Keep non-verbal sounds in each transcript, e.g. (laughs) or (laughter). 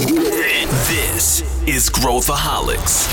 This is Growthaholics.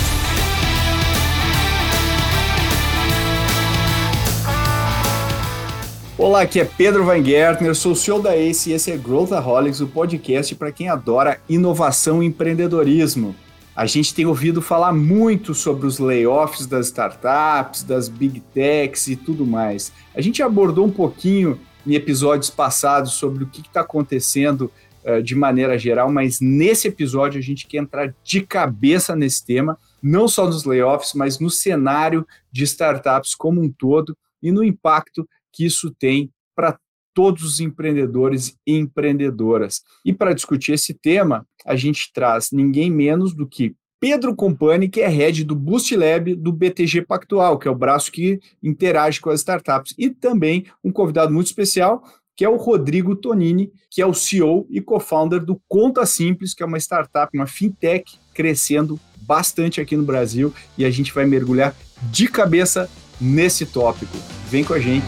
Olá, aqui é Pedro Weingärtner, sou o CEO da ACE e esse é Growthaholics, o podcast para quem adora inovação e empreendedorismo. A gente tem ouvido falar muito sobre os layoffs das startups, das big techs e tudo mais. A gente abordou um pouquinho em episódios passados sobre o que está acontecendo uh, de maneira geral, mas nesse episódio a gente quer entrar de cabeça nesse tema, não só nos layoffs, mas no cenário de startups como um todo e no impacto que isso tem para todos os empreendedores e empreendedoras. E para discutir esse tema, a gente traz ninguém menos do que Pedro Compani, que é head do Boost Lab do BTG Pactual, que é o braço que interage com as startups, e também um convidado muito especial, que é o Rodrigo Tonini, que é o CEO e co-founder do Conta Simples, que é uma startup, uma fintech crescendo bastante aqui no Brasil, e a gente vai mergulhar de cabeça nesse tópico. Vem com a gente.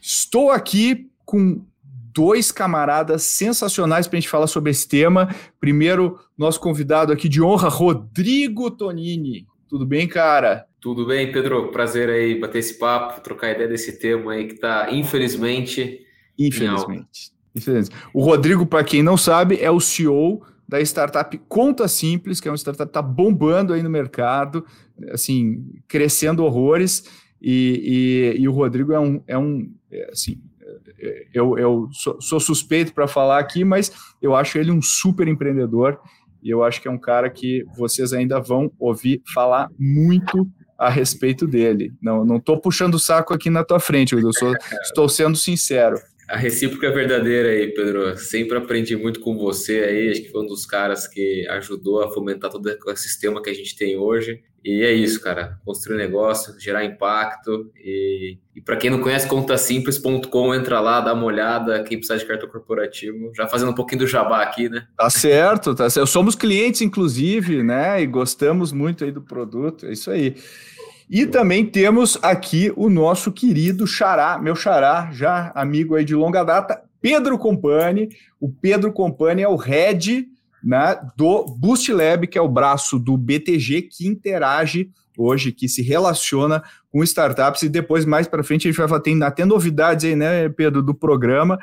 Estou aqui com dois camaradas sensacionais para a gente falar sobre esse tema. Primeiro, nosso convidado aqui de honra, Rodrigo Tonini. Tudo bem, cara? Tudo bem, Pedro. Prazer aí bater esse papo, trocar ideia desse tema aí que está, infelizmente. Infelizmente. Infelizmente. O Rodrigo, para quem não sabe, é o CEO da startup Conta Simples, que é uma startup que está bombando aí no mercado, assim, crescendo horrores. E, e, e o Rodrigo é um, é um é, assim, eu, eu sou, sou suspeito para falar aqui, mas eu acho ele um super empreendedor e eu acho que é um cara que vocês ainda vão ouvir falar muito a respeito dele. Não, não estou puxando o saco aqui na tua frente, eu sou, (laughs) estou sendo sincero. A recíproca é verdadeira aí, Pedro. Sempre aprendi muito com você aí. Acho que foi um dos caras que ajudou a fomentar todo o ecossistema que a gente tem hoje. E é isso, cara. Construir negócio, gerar impacto. E, e para quem não conhece, contasimples.com, entra lá, dá uma olhada. Quem precisa de cartão corporativo. Já fazendo um pouquinho do jabá aqui, né? Tá certo, tá certo. Somos clientes, inclusive, né? E gostamos muito aí do produto. É isso aí. E também temos aqui o nosso querido Xará, meu Xará, já amigo aí de longa data, Pedro Compani. O Pedro Compani é o head né, do Boost Lab, que é o braço do BTG que interage hoje, que se relaciona com startups, e depois, mais para frente, a gente vai tem até novidades aí, né, Pedro, do programa,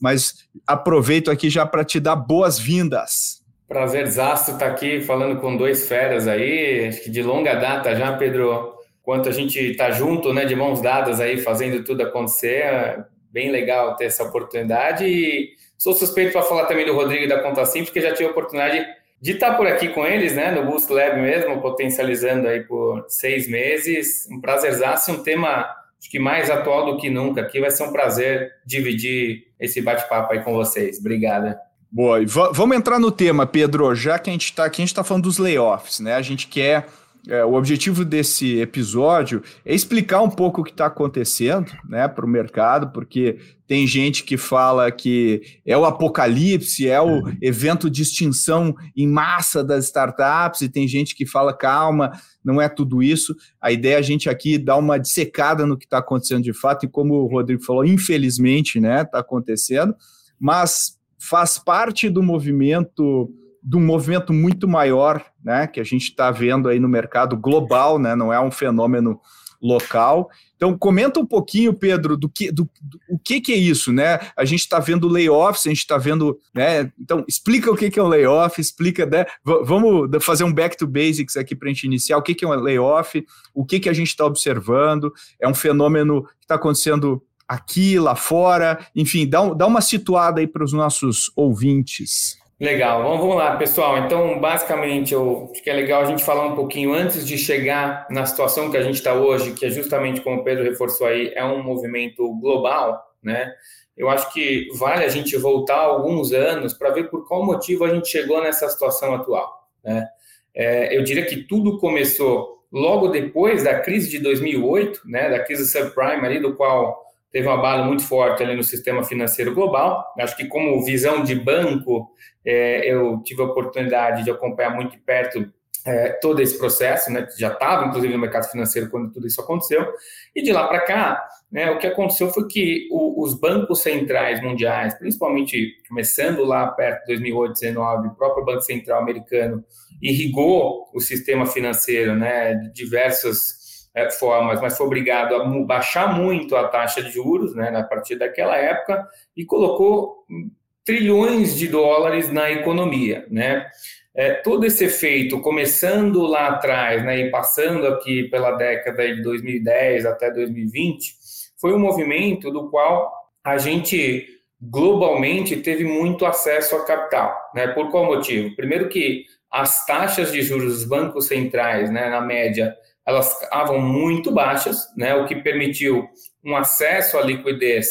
mas aproveito aqui já para te dar boas-vindas. Prazerzaço estar tá aqui falando com dois feras aí, acho que de longa data já, Pedro, quanto a gente está junto, né, de mãos dadas aí, fazendo tudo acontecer, bem legal ter essa oportunidade. E Sou suspeito para falar também do Rodrigo e da Conta Simples, porque já tive a oportunidade de estar por aqui com eles, né, no Boost Lab mesmo, potencializando aí por seis meses. Um prazerzaço, um tema acho que mais atual do que nunca. Aqui vai ser um prazer dividir esse bate-papo aí com vocês. Obrigada. Boa, e vamos entrar no tema, Pedro. Já que a gente está aqui, a gente está falando dos layoffs, né? A gente quer é, o objetivo desse episódio é explicar um pouco o que está acontecendo né, para o mercado, porque tem gente que fala que é o apocalipse, é o evento de extinção em massa das startups, e tem gente que fala, calma, não é tudo isso. A ideia é a gente aqui dar uma dissecada no que está acontecendo de fato, e como o Rodrigo falou, infelizmente, né, está acontecendo, mas faz parte do movimento de um movimento muito maior, né, que a gente está vendo aí no mercado global, né, não é um fenômeno local. Então, comenta um pouquinho, Pedro, do que, do, do o que, que é isso, né? A gente está vendo layoffs, a gente está vendo, né? Então, explica o que, que é um layoff, explica, né? vamos fazer um back to basics aqui para a gente iniciar. O que, que é um layoff? O que, que a gente está observando? É um fenômeno que está acontecendo aqui, lá fora? Enfim, dá, dá uma situada aí para os nossos ouvintes. Legal, vamos, vamos lá, pessoal. Então, basicamente, eu acho que é legal a gente falar um pouquinho antes de chegar na situação que a gente está hoje, que é justamente como o Pedro reforçou aí, é um movimento global, né? Eu acho que vale a gente voltar alguns anos para ver por qual motivo a gente chegou nessa situação atual, né? É, eu diria que tudo começou logo depois da crise de 2008, né? Da crise subprime ali, do qual teve um abalo muito forte ali no sistema financeiro global. Acho que como visão de banco, é, eu tive a oportunidade de acompanhar muito de perto é, todo esse processo, né? Já estava, inclusive, no mercado financeiro quando tudo isso aconteceu. E de lá para cá, né, o que aconteceu foi que os bancos centrais mundiais, principalmente começando lá perto de 2008, 2019, o próprio Banco Central americano irrigou o sistema financeiro né, de diversas formas, mas foi obrigado a baixar muito a taxa de juros né, a partir daquela época e colocou trilhões de dólares na economia. Né? É, todo esse efeito, começando lá atrás né, e passando aqui pela década de 2010 até 2020, foi um movimento do qual a gente globalmente teve muito acesso a capital. Né? Por qual motivo? Primeiro que as taxas de juros dos bancos centrais, né, na média, elas estavam muito baixas, né, o que permitiu um acesso à liquidez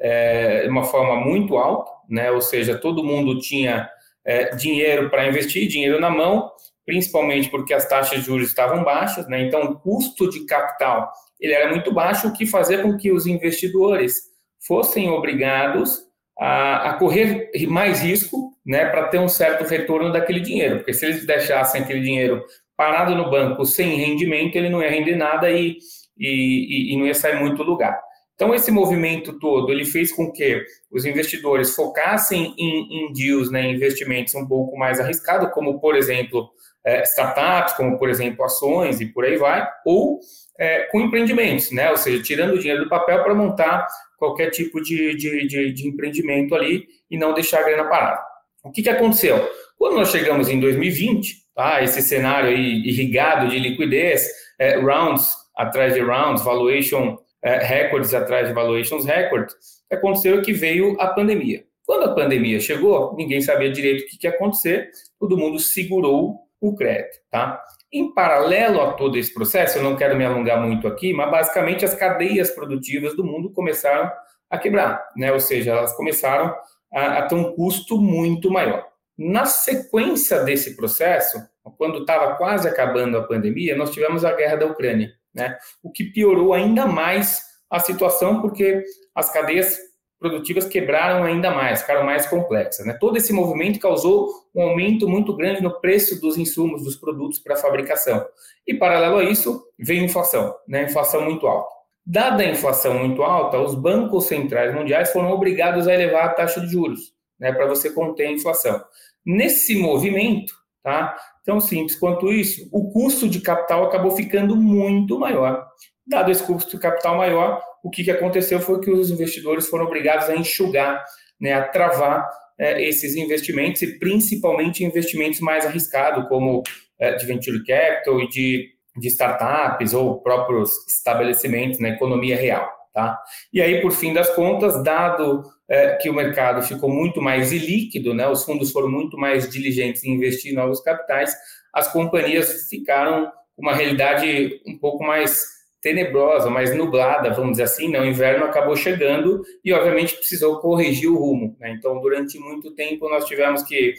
é, de uma forma muito alta, né, ou seja, todo mundo tinha é, dinheiro para investir, dinheiro na mão, principalmente porque as taxas de juros estavam baixas, né, então o custo de capital ele era muito baixo, o que fazia com que os investidores fossem obrigados a, a correr mais risco né, para ter um certo retorno daquele dinheiro, porque se eles deixassem aquele dinheiro parado no banco sem rendimento, ele não ia render nada e, e, e não ia sair muito lugar. Então, esse movimento todo, ele fez com que os investidores focassem em, em deals, né, investimentos um pouco mais arriscados, como, por exemplo, é, startups, como, por exemplo, ações e por aí vai, ou é, com empreendimentos, né, ou seja, tirando o dinheiro do papel para montar qualquer tipo de, de, de, de, empreendimento ali e não deixar a grana parada. O que, que aconteceu? Quando nós chegamos em 2020, tá, esse cenário irrigado de liquidez, é, rounds atrás de rounds, valuation é, records atrás de valuations records, aconteceu que veio a pandemia. Quando a pandemia chegou, ninguém sabia direito o que, que ia acontecer, todo mundo segurou o crédito, tá? Em paralelo a todo esse processo, eu não quero me alongar muito aqui, mas basicamente as cadeias produtivas do mundo começaram a quebrar, né? Ou seja, elas começaram a, a ter um custo muito maior. Na sequência desse processo, quando estava quase acabando a pandemia, nós tivemos a guerra da Ucrânia, né? O que piorou ainda mais a situação, porque as cadeias produtivas quebraram ainda mais, ficaram mais complexas. Né? Todo esse movimento causou um aumento muito grande no preço dos insumos, dos produtos para fabricação. E, paralelo a isso, veio a inflação, né? inflação muito alta. Dada a inflação muito alta, os bancos centrais mundiais foram obrigados a elevar a taxa de juros, né, para você conter a inflação. Nesse movimento, tá, tão simples quanto isso, o custo de capital acabou ficando muito maior. Dado esse custo de capital maior, o que, que aconteceu foi que os investidores foram obrigados a enxugar, né, a travar é, esses investimentos e principalmente investimentos mais arriscados, como é, de venture capital e de, de startups ou próprios estabelecimentos na economia real. Tá? E aí, por fim das contas, dado é, que o mercado ficou muito mais ilíquido, né, os fundos foram muito mais diligentes em investir em novos capitais, as companhias ficaram com uma realidade um pouco mais tenebrosa, mais nublada, vamos dizer assim, né? o inverno acabou chegando e, obviamente, precisou corrigir o rumo. Né? Então, durante muito tempo, nós tivemos que,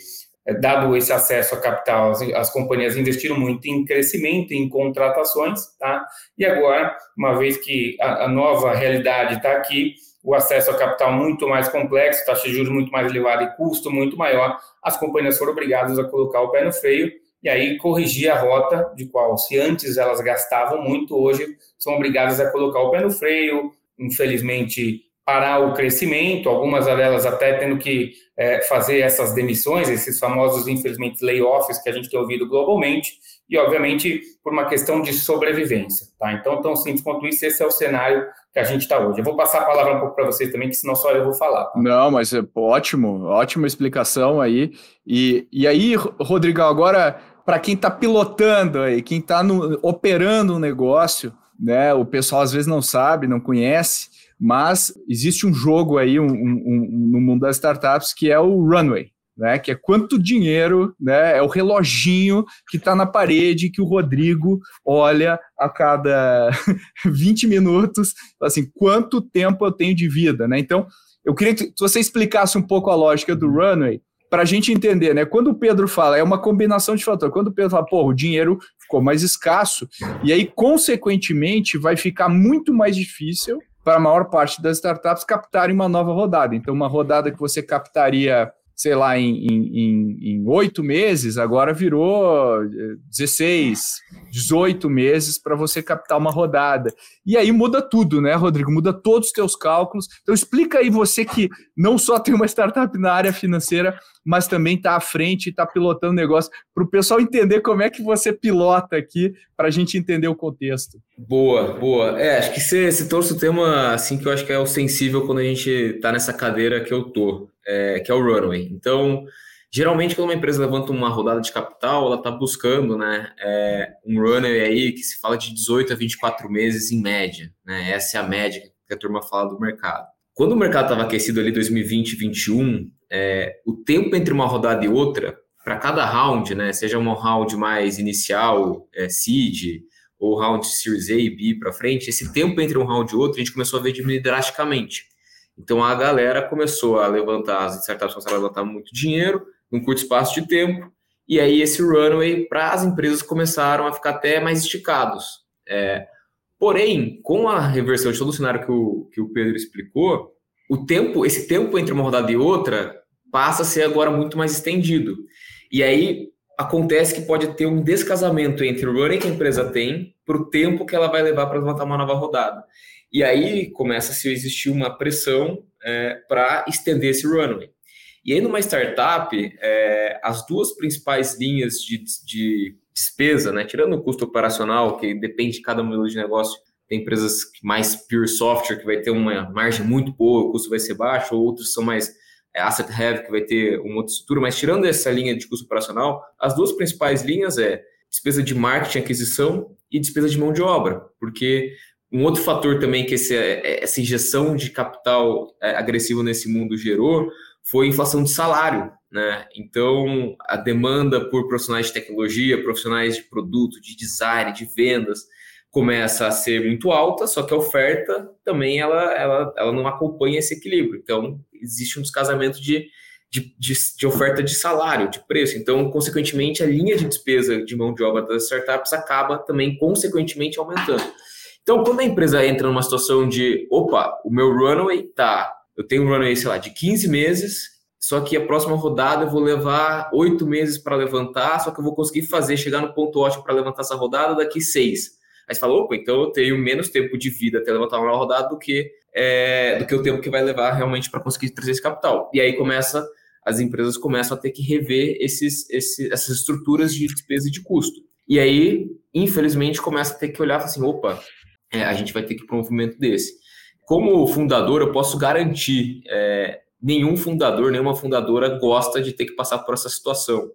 eh, dado esse acesso a capital, as, as companhias investiram muito em crescimento, em contratações, tá? e agora, uma vez que a, a nova realidade está aqui, o acesso a capital muito mais complexo, taxa de juros muito mais elevada e custo muito maior, as companhias foram obrigadas a colocar o pé no freio e aí corrigir a rota de qual, se antes elas gastavam muito, hoje são obrigadas a colocar o pé no freio, infelizmente parar o crescimento, algumas delas até tendo que é, fazer essas demissões, esses famosos, infelizmente, layoffs que a gente tem ouvido globalmente, e obviamente por uma questão de sobrevivência. Tá? Então, tão simples quanto isso, esse é o cenário que a gente está hoje. Eu vou passar a palavra um pouco para vocês também, que senão só eu vou falar. Tá? Não, mas é ótimo, ótima explicação aí. E, e aí, Rodrigão, agora para quem está pilotando aí, quem está operando um negócio, né? O pessoal às vezes não sabe, não conhece, mas existe um jogo aí um, um, um, no mundo das startups que é o runway. Né, que é quanto dinheiro, né, é o reloginho que está na parede que o Rodrigo olha a cada (laughs) 20 minutos, assim, quanto tempo eu tenho de vida, né? Então, eu queria que você explicasse um pouco a lógica do runway para a gente entender, né? Quando o Pedro fala, é uma combinação de fatores. Quando o Pedro fala, pô, o dinheiro ficou mais escasso, e aí, consequentemente, vai ficar muito mais difícil para a maior parte das startups captarem uma nova rodada. Então, uma rodada que você captaria sei lá, em oito meses, agora virou 16, eh, 18 meses para você captar uma rodada. E aí muda tudo, né, Rodrigo? Muda todos os teus cálculos. Então explica aí você que não só tem uma startup na área financeira, mas também está à frente e está pilotando negócio, para o pessoal entender como é que você pilota aqui, para a gente entender o contexto. Boa, boa. É, acho que você, você trouxe o tema assim que eu acho que é o sensível quando a gente está nessa cadeira que eu tô é, que é o runway. Então, geralmente, quando uma empresa levanta uma rodada de capital, ela está buscando né, é, um runway aí que se fala de 18 a 24 meses em média. Né? Essa é a média que a turma fala do mercado. Quando o mercado estava aquecido ali 2020 e 2021, é, o tempo entre uma rodada e outra, para cada round, né, seja um round mais inicial, é, seed, ou round Series A e B para frente, esse tempo entre um round e outro a gente começou a ver diminuir drasticamente. Então a galera começou a levantar, as startups começaram a levantar muito dinheiro num curto espaço de tempo, e aí esse runway para as empresas começaram a ficar até mais esticados. É, porém, com a reversão de todo o cenário que o, que o Pedro explicou, o tempo, esse tempo entre uma rodada e outra passa a ser agora muito mais estendido. E aí acontece que pode ter um descasamento entre o runway que a empresa tem para o tempo que ela vai levar para levantar uma nova rodada. E aí começa a existir uma pressão é, para estender esse runway. E aí, numa startup, é, as duas principais linhas de, de despesa, né, tirando o custo operacional, que depende de cada modelo de negócio, tem empresas mais pure software, que vai ter uma margem muito boa, o custo vai ser baixo, ou outros são mais é, asset heavy, que vai ter uma outra estrutura, mas tirando essa linha de custo operacional, as duas principais linhas é despesa de marketing, aquisição e despesa de mão de obra, porque um outro fator também que esse, é, essa injeção de capital é, agressivo nesse mundo gerou foi inflação de salário. Né? Então, a demanda por profissionais de tecnologia, profissionais de produto, de design, de vendas, começa a ser muito alta, só que a oferta também ela, ela, ela não acompanha esse equilíbrio. Então, existe um descasamento de, de, de, de, oferta de salário, de preço. Então, consequentemente, a linha de despesa de mão de obra das startups acaba também, consequentemente, aumentando. Então, quando a empresa entra numa situação de, opa, o meu runway tá, eu tenho um runway, sei lá, de 15 meses, só que a próxima rodada eu vou levar oito meses para levantar, só que eu vou conseguir fazer, chegar no ponto ótimo para levantar essa rodada daqui seis. Aí você fala, opa, então eu tenho menos tempo de vida até levantar uma rodada do que, é, do que o tempo que vai levar realmente para conseguir trazer esse capital. E aí começa, as empresas começam a ter que rever esses, essas estruturas de despesa e de custo. E aí, infelizmente, começa a ter que olhar assim, opa, é, a gente vai ter que ir para um movimento desse. Como fundador, eu posso garantir, é, nenhum fundador, nenhuma fundadora gosta de ter que passar por essa situação.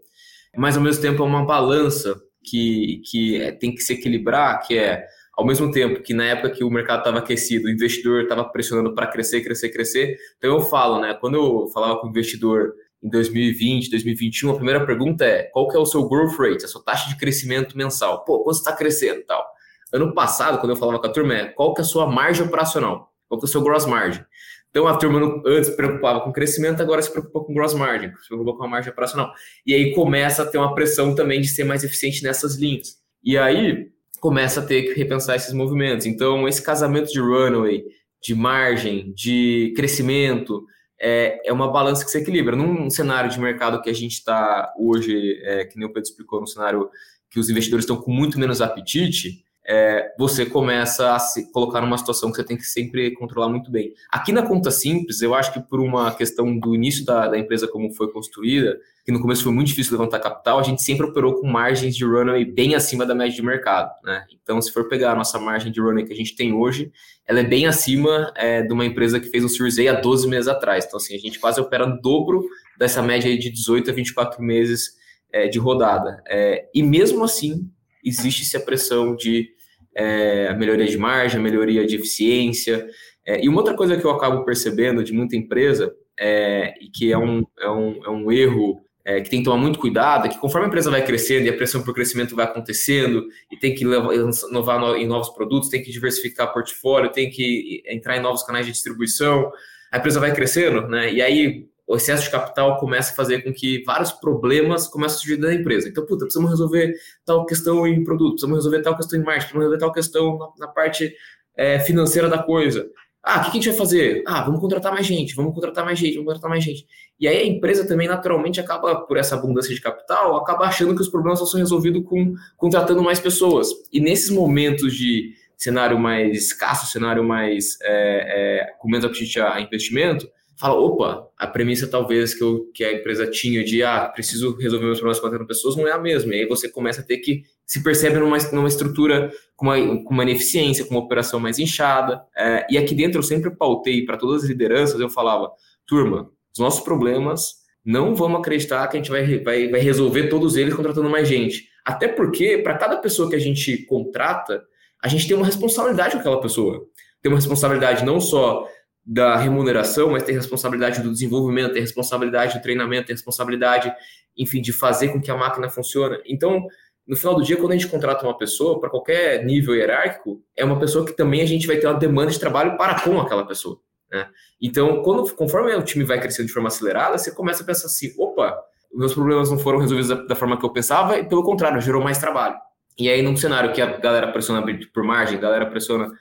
Mas, ao mesmo tempo, é uma balança que, que é, tem que se equilibrar, que é, ao mesmo tempo que na época que o mercado estava aquecido, o investidor estava pressionando para crescer, crescer, crescer. Então, eu falo, né, quando eu falava com o investidor em 2020, 2021, a primeira pergunta é, qual que é o seu growth rate, a sua taxa de crescimento mensal? Pô, quanto está crescendo tal? Ano passado, quando eu falava com a turma, é qual que é a sua margem operacional? Qual que é o seu gross margin? Então a turma antes se preocupava com crescimento, agora se preocupa com gross margin, se preocupa com a margem operacional. E aí começa a ter uma pressão também de ser mais eficiente nessas linhas. E aí começa a ter que repensar esses movimentos. Então esse casamento de runway, de margem, de crescimento, é, é uma balança que se equilibra. Num cenário de mercado que a gente está hoje, é, que nem o Pedro explicou, num cenário que os investidores estão com muito menos apetite, é, você começa a se colocar numa situação que você tem que sempre controlar muito bem. Aqui na conta simples, eu acho que por uma questão do início da, da empresa como foi construída, que no começo foi muito difícil levantar capital, a gente sempre operou com margens de runway bem acima da média de mercado. Né? Então, se for pegar a nossa margem de runway que a gente tem hoje, ela é bem acima é, de uma empresa que fez um Series A há 12 meses atrás. Então, assim, a gente quase opera dobro dessa média de 18 a 24 meses é, de rodada. É, e mesmo assim, existe-se a pressão de é, melhoria de margem, melhoria de eficiência. É, e uma outra coisa que eu acabo percebendo de muita empresa, é, e que é um, é um, é um erro é, que tem que tomar muito cuidado, é que conforme a empresa vai crescendo e a pressão por crescimento vai acontecendo, e tem que inovar em novos produtos, tem que diversificar portfólio, tem que entrar em novos canais de distribuição, a empresa vai crescendo, né? E aí o excesso de capital começa a fazer com que vários problemas comecem a surgir da empresa. Então, puta, precisamos resolver tal questão em produto, precisamos resolver tal questão em marketing, precisamos resolver tal questão na, na parte é, financeira da coisa. Ah, o que a gente vai fazer? Ah, vamos contratar mais gente, vamos contratar mais gente, vamos contratar mais gente. E aí a empresa também naturalmente acaba, por essa abundância de capital, acaba achando que os problemas só são resolvidos com contratando mais pessoas. E nesses momentos de cenário mais escasso, cenário mais é, é, com menos apetite a investimento, fala, opa, a premissa talvez que, eu, que a empresa tinha de, ah, preciso resolver meus problemas contratando pessoas, não é a mesma. E aí você começa a ter que se percebe numa, numa estrutura com uma, com uma ineficiência, com uma operação mais inchada. É, e aqui dentro eu sempre pautei para todas as lideranças, eu falava, turma, os nossos problemas, não vamos acreditar que a gente vai, vai, vai resolver todos eles contratando mais gente. Até porque, para cada pessoa que a gente contrata, a gente tem uma responsabilidade com aquela pessoa. Tem uma responsabilidade não só da remuneração, mas tem responsabilidade do desenvolvimento, tem responsabilidade do treinamento, tem responsabilidade, enfim, de fazer com que a máquina funcione. Então, no final do dia, quando a gente contrata uma pessoa, para qualquer nível hierárquico, é uma pessoa que também a gente vai ter uma demanda de trabalho para com aquela pessoa. Né? Então, quando, conforme o time vai crescendo de forma acelerada, você começa a pensar assim: opa, meus problemas não foram resolvidos da, da forma que eu pensava, e pelo contrário, gerou mais trabalho. E aí, num cenário que a galera pressiona por margem, a galera pressiona.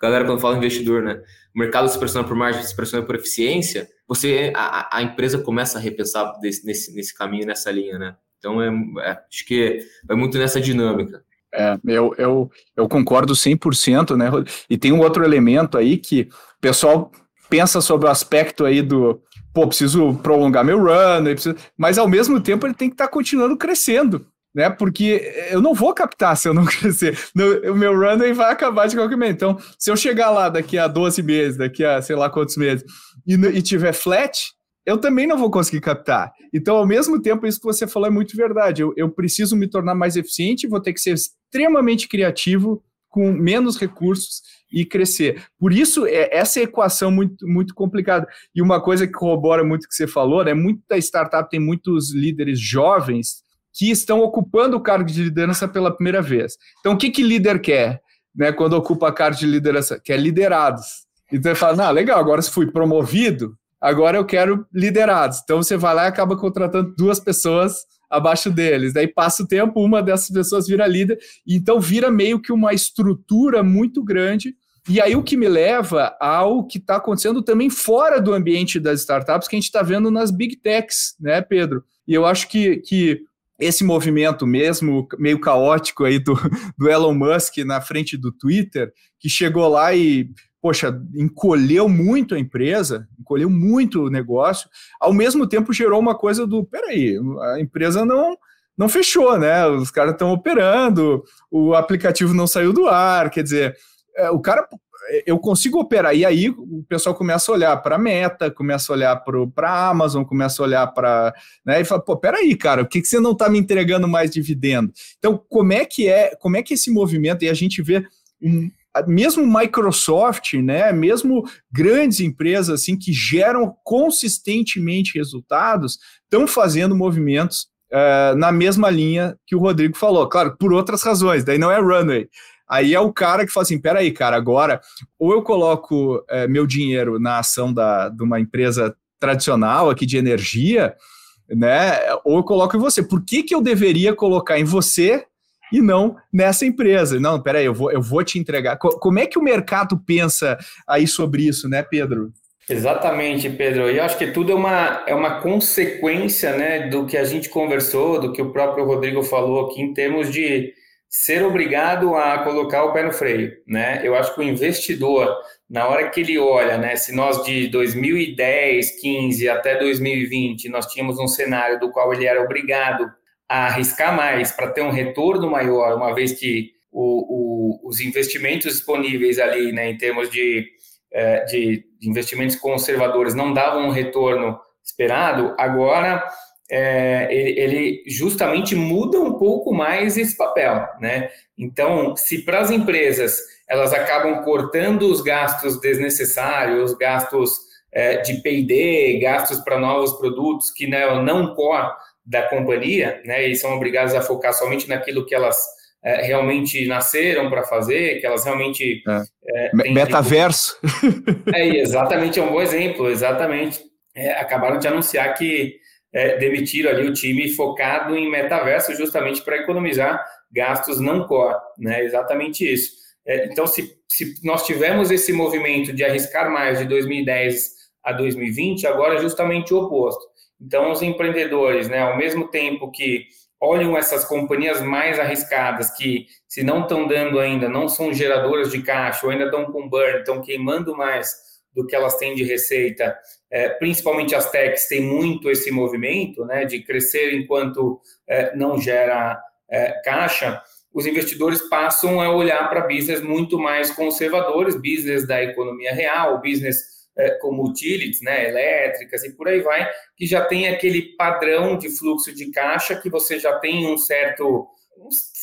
Galera, quando fala investidor, né? O mercado se pressiona por margem, se pressiona por eficiência, você, a, a empresa começa a repensar desse, nesse, nesse caminho, nessa linha, né? Então, é, é, acho que vai muito nessa dinâmica. É, eu, eu, eu concordo 100%, né? E tem um outro elemento aí que o pessoal pensa sobre o aspecto aí do, pô, preciso prolongar meu run, preciso... mas ao mesmo tempo ele tem que estar tá continuando crescendo, né? Porque eu não vou captar se eu não (laughs) crescer. o meu runway vai acabar de qualquer momento. Então, se eu chegar lá daqui a 12 meses, daqui a sei lá quantos meses, e, e tiver flat, eu também não vou conseguir captar. Então, ao mesmo tempo, isso que você falou é muito verdade. Eu, eu preciso me tornar mais eficiente, vou ter que ser extremamente criativo, com menos recursos e crescer. Por isso, é essa equação muito, muito complicada. E uma coisa que corrobora muito o que você falou, né? Muita startup tem muitos líderes jovens que estão ocupando o cargo de liderança pela primeira vez. Então, o que, que líder quer? Né, quando ocupa cargo de liderança, quer liderados. Então ele fala: não, legal, agora se fui promovido, agora eu quero liderados. Então você vai lá e acaba contratando duas pessoas abaixo deles. Daí passa o tempo, uma dessas pessoas vira líder, então vira meio que uma estrutura muito grande. E aí o que me leva ao que está acontecendo também fora do ambiente das startups que a gente está vendo nas big techs, né, Pedro? E eu acho que, que esse movimento mesmo, meio caótico aí do, do Elon Musk na frente do Twitter, que chegou lá e poxa, encolheu muito a empresa, encolheu muito o negócio, ao mesmo tempo gerou uma coisa do, peraí, a empresa não não fechou, né? Os caras estão operando, o aplicativo não saiu do ar, quer dizer, é, o cara eu consigo operar. E aí o pessoal começa a olhar para a Meta, começa a olhar para a Amazon, começa a olhar para. Né, e fala, pô, peraí, cara, por que, que você não está me entregando mais dividendo? Então, como é que é, como é que esse movimento, e a gente vê um, mesmo Microsoft, né, mesmo grandes empresas assim que geram consistentemente resultados, estão fazendo movimentos uh, na mesma linha que o Rodrigo falou. Claro, por outras razões, daí não é runway. Aí é o cara que fala assim: peraí, cara, agora ou eu coloco uh, meu dinheiro na ação da, de uma empresa tradicional aqui de energia, né? Ou eu coloco em você. Por que, que eu deveria colocar em você e não nessa empresa. Não, peraí, eu vou, eu vou te entregar. Como é que o mercado pensa aí sobre isso, né, Pedro? Exatamente, Pedro. E eu acho que tudo é uma, é uma consequência né, do que a gente conversou, do que o próprio Rodrigo falou aqui, em termos de ser obrigado a colocar o pé no freio. Né? Eu acho que o investidor, na hora que ele olha, né, se nós de 2010, 15 até 2020, nós tínhamos um cenário do qual ele era obrigado a arriscar mais para ter um retorno maior, uma vez que o, o, os investimentos disponíveis ali, né, em termos de, é, de, investimentos conservadores, não davam um retorno esperado, agora é, ele, ele, justamente muda um pouco mais esse papel, né? Então, se para as empresas elas acabam cortando os gastos desnecessários, os gastos é, de P&D, gastos para novos produtos que né, não core da companhia, né, e são obrigadas a focar somente naquilo que elas é, realmente nasceram para fazer, que elas realmente... É. É, Metaverso. É, exatamente, é um bom exemplo, exatamente. É, acabaram de anunciar que é, demitiram ali o time focado em metaverso justamente para economizar gastos não core, né, exatamente isso. É, então, se, se nós tivemos esse movimento de arriscar mais de 2010 a 2020, agora é justamente o oposto. Então, os empreendedores, né, ao mesmo tempo que olham essas companhias mais arriscadas, que se não estão dando ainda, não são geradoras de caixa, ou ainda estão com burn, estão queimando mais do que elas têm de receita, é, principalmente as techs têm muito esse movimento, né, de crescer enquanto é, não gera é, caixa, os investidores passam a olhar para business muito mais conservadores, business da economia real, business é, como utilities, né, elétricas e por aí vai, que já tem aquele padrão de fluxo de caixa que você já tem um certo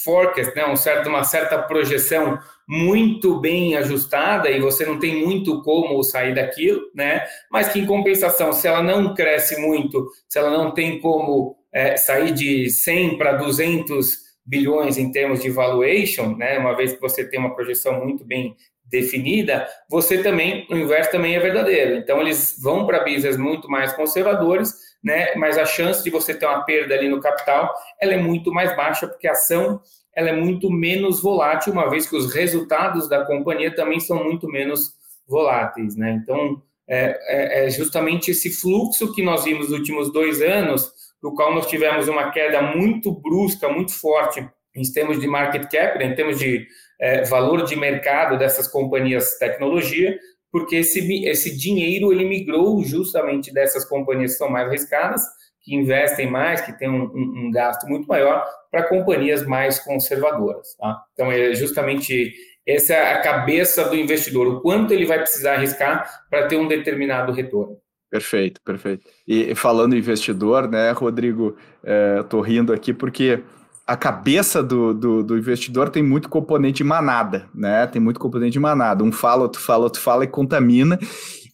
forecast, né, um certo, uma certa projeção muito bem ajustada e você não tem muito como sair daquilo, né? Mas que em compensação, se ela não cresce muito, se ela não tem como é, sair de 100 para 200 bilhões em termos de valuation, né, uma vez que você tem uma projeção muito bem definida, você também, o inverso também é verdadeiro. Então, eles vão para business muito mais conservadores, né, mas a chance de você ter uma perda ali no capital, ela é muito mais baixa, porque a ação ela é muito menos volátil, uma vez que os resultados da companhia também são muito menos voláteis, né? Então, é, é, é justamente esse fluxo que nós vimos nos últimos dois anos, no qual nós tivemos uma queda muito brusca, muito forte em termos de market cap, né, em termos de é, valor de mercado dessas companhias de tecnologia, porque esse, esse dinheiro ele migrou justamente dessas companhias que são mais arriscadas, que investem mais, que têm um, um, um gasto muito maior, para companhias mais conservadoras. Tá? Então, é justamente essa é a cabeça do investidor, o quanto ele vai precisar arriscar para ter um determinado retorno. Perfeito, perfeito. E falando investidor, né, Rodrigo, é, eu tô rindo aqui porque a cabeça do, do, do, investidor tem muito componente de manada, né? Tem muito componente de manada. Um fala, outro fala, outro fala e contamina.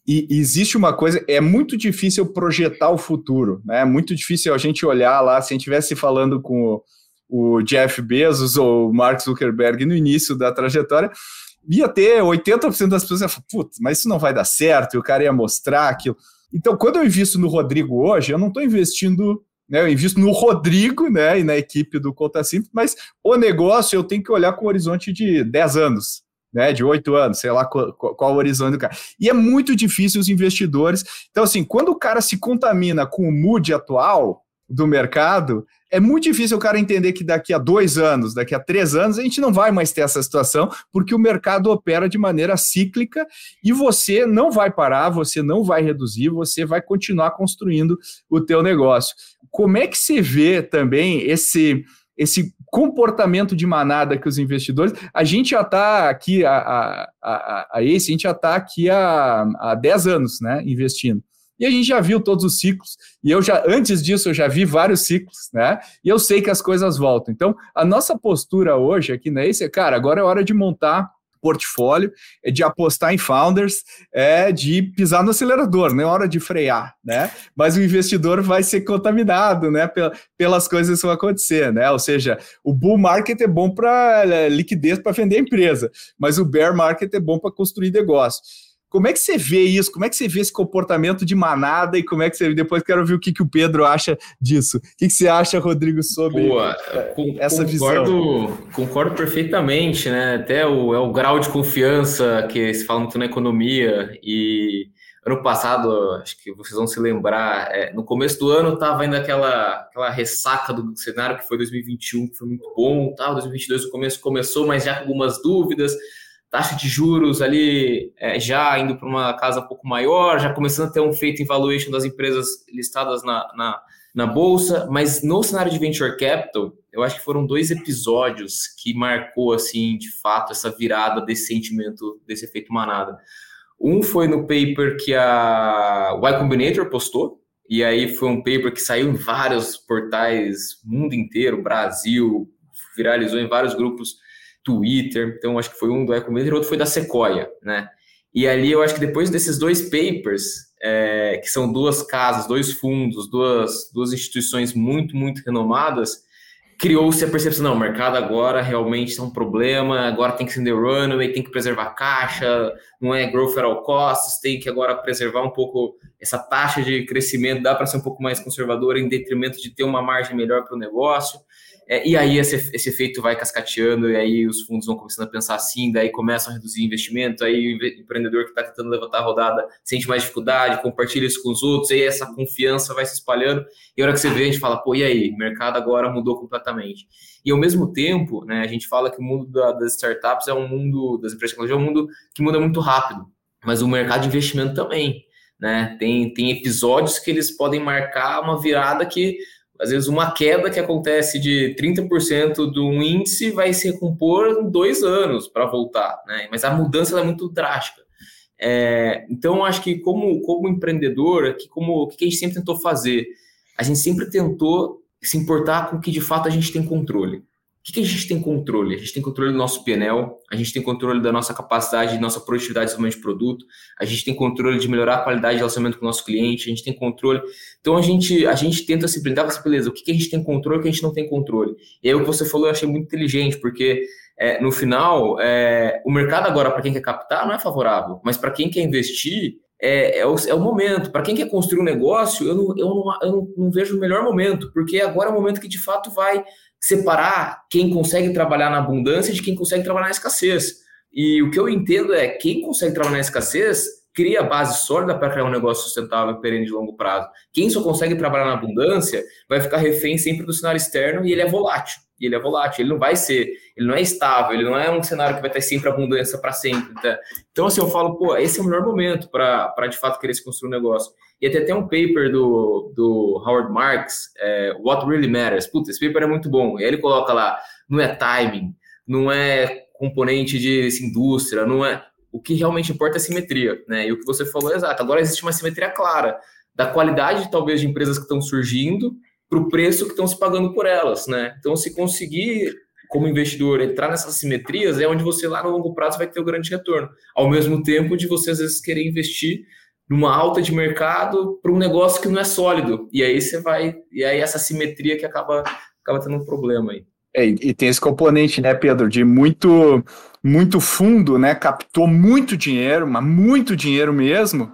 E, existe uma coisa, é muito difícil projetar o futuro, né? É muito difícil a gente olhar lá, se a gente estivesse falando com o, o Jeff Bezos ou o Mark Zuckerberg no início da trajetória, ia ter 80% das pessoas ia putz, mas isso não vai dar certo, e o cara ia mostrar aquilo. Então, quando eu invisto no Rodrigo hoje, eu não estou investindo, né? Eu invisto no Rodrigo, né? E na equipe do Conta Simples, mas o negócio eu tenho que olhar com um horizonte de 10 anos, né? De 8 anos, sei lá qual, qual o horizonte do cara. E é muito difícil os investidores. Então, assim, quando o cara se contamina com o mood atual do mercado, é muito difícil o cara entender que daqui a dois anos, daqui a três anos, a gente não vai mais ter essa situação, porque o mercado opera de maneira cíclica e você não vai parar, você não vai reduzir, você vai continuar construindo o teu negócio. Como é que você vê também esse esse comportamento de manada que os investidores. A gente já está aqui, a, a, a, a esse, a gente já está aqui há, há 10 anos né, investindo. E a gente já viu todos os ciclos, e eu já, antes disso, eu já vi vários ciclos, né? E eu sei que as coisas voltam. Então, a nossa postura hoje aqui na Ace é, cara, agora é hora de montar portfólio, é de apostar em founders, é de pisar no acelerador, não é hora de frear, né? Mas o investidor vai ser contaminado, né? Pelas coisas que vão acontecer, né? Ou seja, o bull market é bom para é, liquidez para vender a empresa, mas o bear market é bom para construir negócio. Como é que você vê isso? Como é que você vê esse comportamento de manada e como é que você depois quero ouvir o que, que o Pedro acha disso? O que, que você acha, Rodrigo, sobre Boa, com, essa concordo, visão? Concordo perfeitamente, né? Até o, é o grau de confiança que se fala muito na economia e ano passado, acho que vocês vão se lembrar, é, no começo do ano estava ainda aquela, aquela ressaca do cenário que foi 2021, que foi muito bom, tal, 2022 o começo começou, mas já com algumas dúvidas, taxa de juros ali é, já indo para uma casa um pouco maior, já começando a ter um feito em valuation das empresas listadas na, na, na, bolsa, mas no cenário de venture capital, eu acho que foram dois episódios que marcou assim, de fato, essa virada desse sentimento, desse efeito manada. Um foi no paper que a Y Combinator postou, e aí foi um paper que saiu em vários portais, mundo inteiro, Brasil, viralizou em vários grupos Twitter, então acho que foi um do Ecometer, outro foi da Sequoia, né? E ali eu acho que depois desses dois papers, é, que são duas casas, dois fundos, duas, duas instituições muito, muito renomadas, criou-se a percepção, não, o mercado agora realmente é um problema, agora tem que acender o runway, tem que preservar caixa, não é growth at all costs, tem que agora preservar um pouco essa taxa de crescimento, dá para ser um pouco mais conservadora em detrimento de ter uma margem melhor para o negócio. É, e aí esse, esse, efeito vai cascateando, e aí os fundos vão começando a pensar assim, daí começam a reduzir investimento, aí o empreendedor que está tentando levantar a rodada sente mais dificuldade, compartilha isso com os outros, aí essa confiança vai se espalhando, e a hora que você vê, a gente fala, pô, e aí? O mercado agora mudou completamente. E ao mesmo tempo, né, a gente fala que o mundo da, das startups é um mundo, das empresas de tecnologia, é um mundo que muda muito rápido, mas o mercado de investimento também. Né? Tem, tem episódios que eles podem marcar uma virada que às vezes uma queda que acontece de 30% de um índice vai se recompor em dois anos para voltar, né? Mas a mudança é muito drástica. É, então, acho que como, como empreendedor, que como, o que a gente sempre tentou fazer? A gente sempre tentou se importar com o que de fato a gente tem controle. Que, que, a gente tem controle? A gente tem controle do nosso PNL, a gente tem controle da nossa capacidade, de nossa produtividade de de produto, a gente tem controle de melhorar a qualidade de relacionamento com o nosso cliente, a gente tem controle. Então a gente, a gente tenta se brindar com essa beleza. O que, que a gente tem controle e o que a gente não tem controle? E aí o que você falou eu achei muito inteligente, porque é, no final, é, o mercado agora, para quem quer captar, não é favorável, mas para quem quer investir, é, é, o, é o momento. Para quem quer construir um negócio, eu, não, eu, não, eu não, não vejo o melhor momento, porque agora é o momento que de fato vai separar quem consegue trabalhar na abundância de quem consegue trabalhar na escassez. E o que eu entendo é quem consegue trabalhar na escassez cria base sólida para criar um negócio sustentável perene de longo prazo. Quem só consegue trabalhar na abundância vai ficar refém sempre do cenário externo e ele é volátil. E ele é volátil, ele não vai ser, ele não é estável, ele não é um cenário que vai ter sempre abundância para sempre. Tá? Então, assim, eu falo, pô, esse é o melhor momento para de fato querer se construir um negócio. E até tem um paper do, do Howard Marks, é, What Really Matters. Putz, esse paper é muito bom. E ele coloca lá, não é timing, não é componente de assim, indústria, não é. O que realmente importa é simetria, né? E o que você falou é exato. Agora existe uma simetria clara da qualidade, talvez, de empresas que estão surgindo para o preço que estão se pagando por elas, né? Então, se conseguir como investidor entrar nessas simetrias, é onde você lá no longo prazo vai ter o grande retorno. Ao mesmo tempo de você às vezes querer investir numa alta de mercado para um negócio que não é sólido. E aí você vai, e aí essa simetria que acaba, acaba tendo um problema aí. É, e tem esse componente, né, Pedro, de muito, muito fundo, né, captou muito dinheiro, mas muito dinheiro mesmo,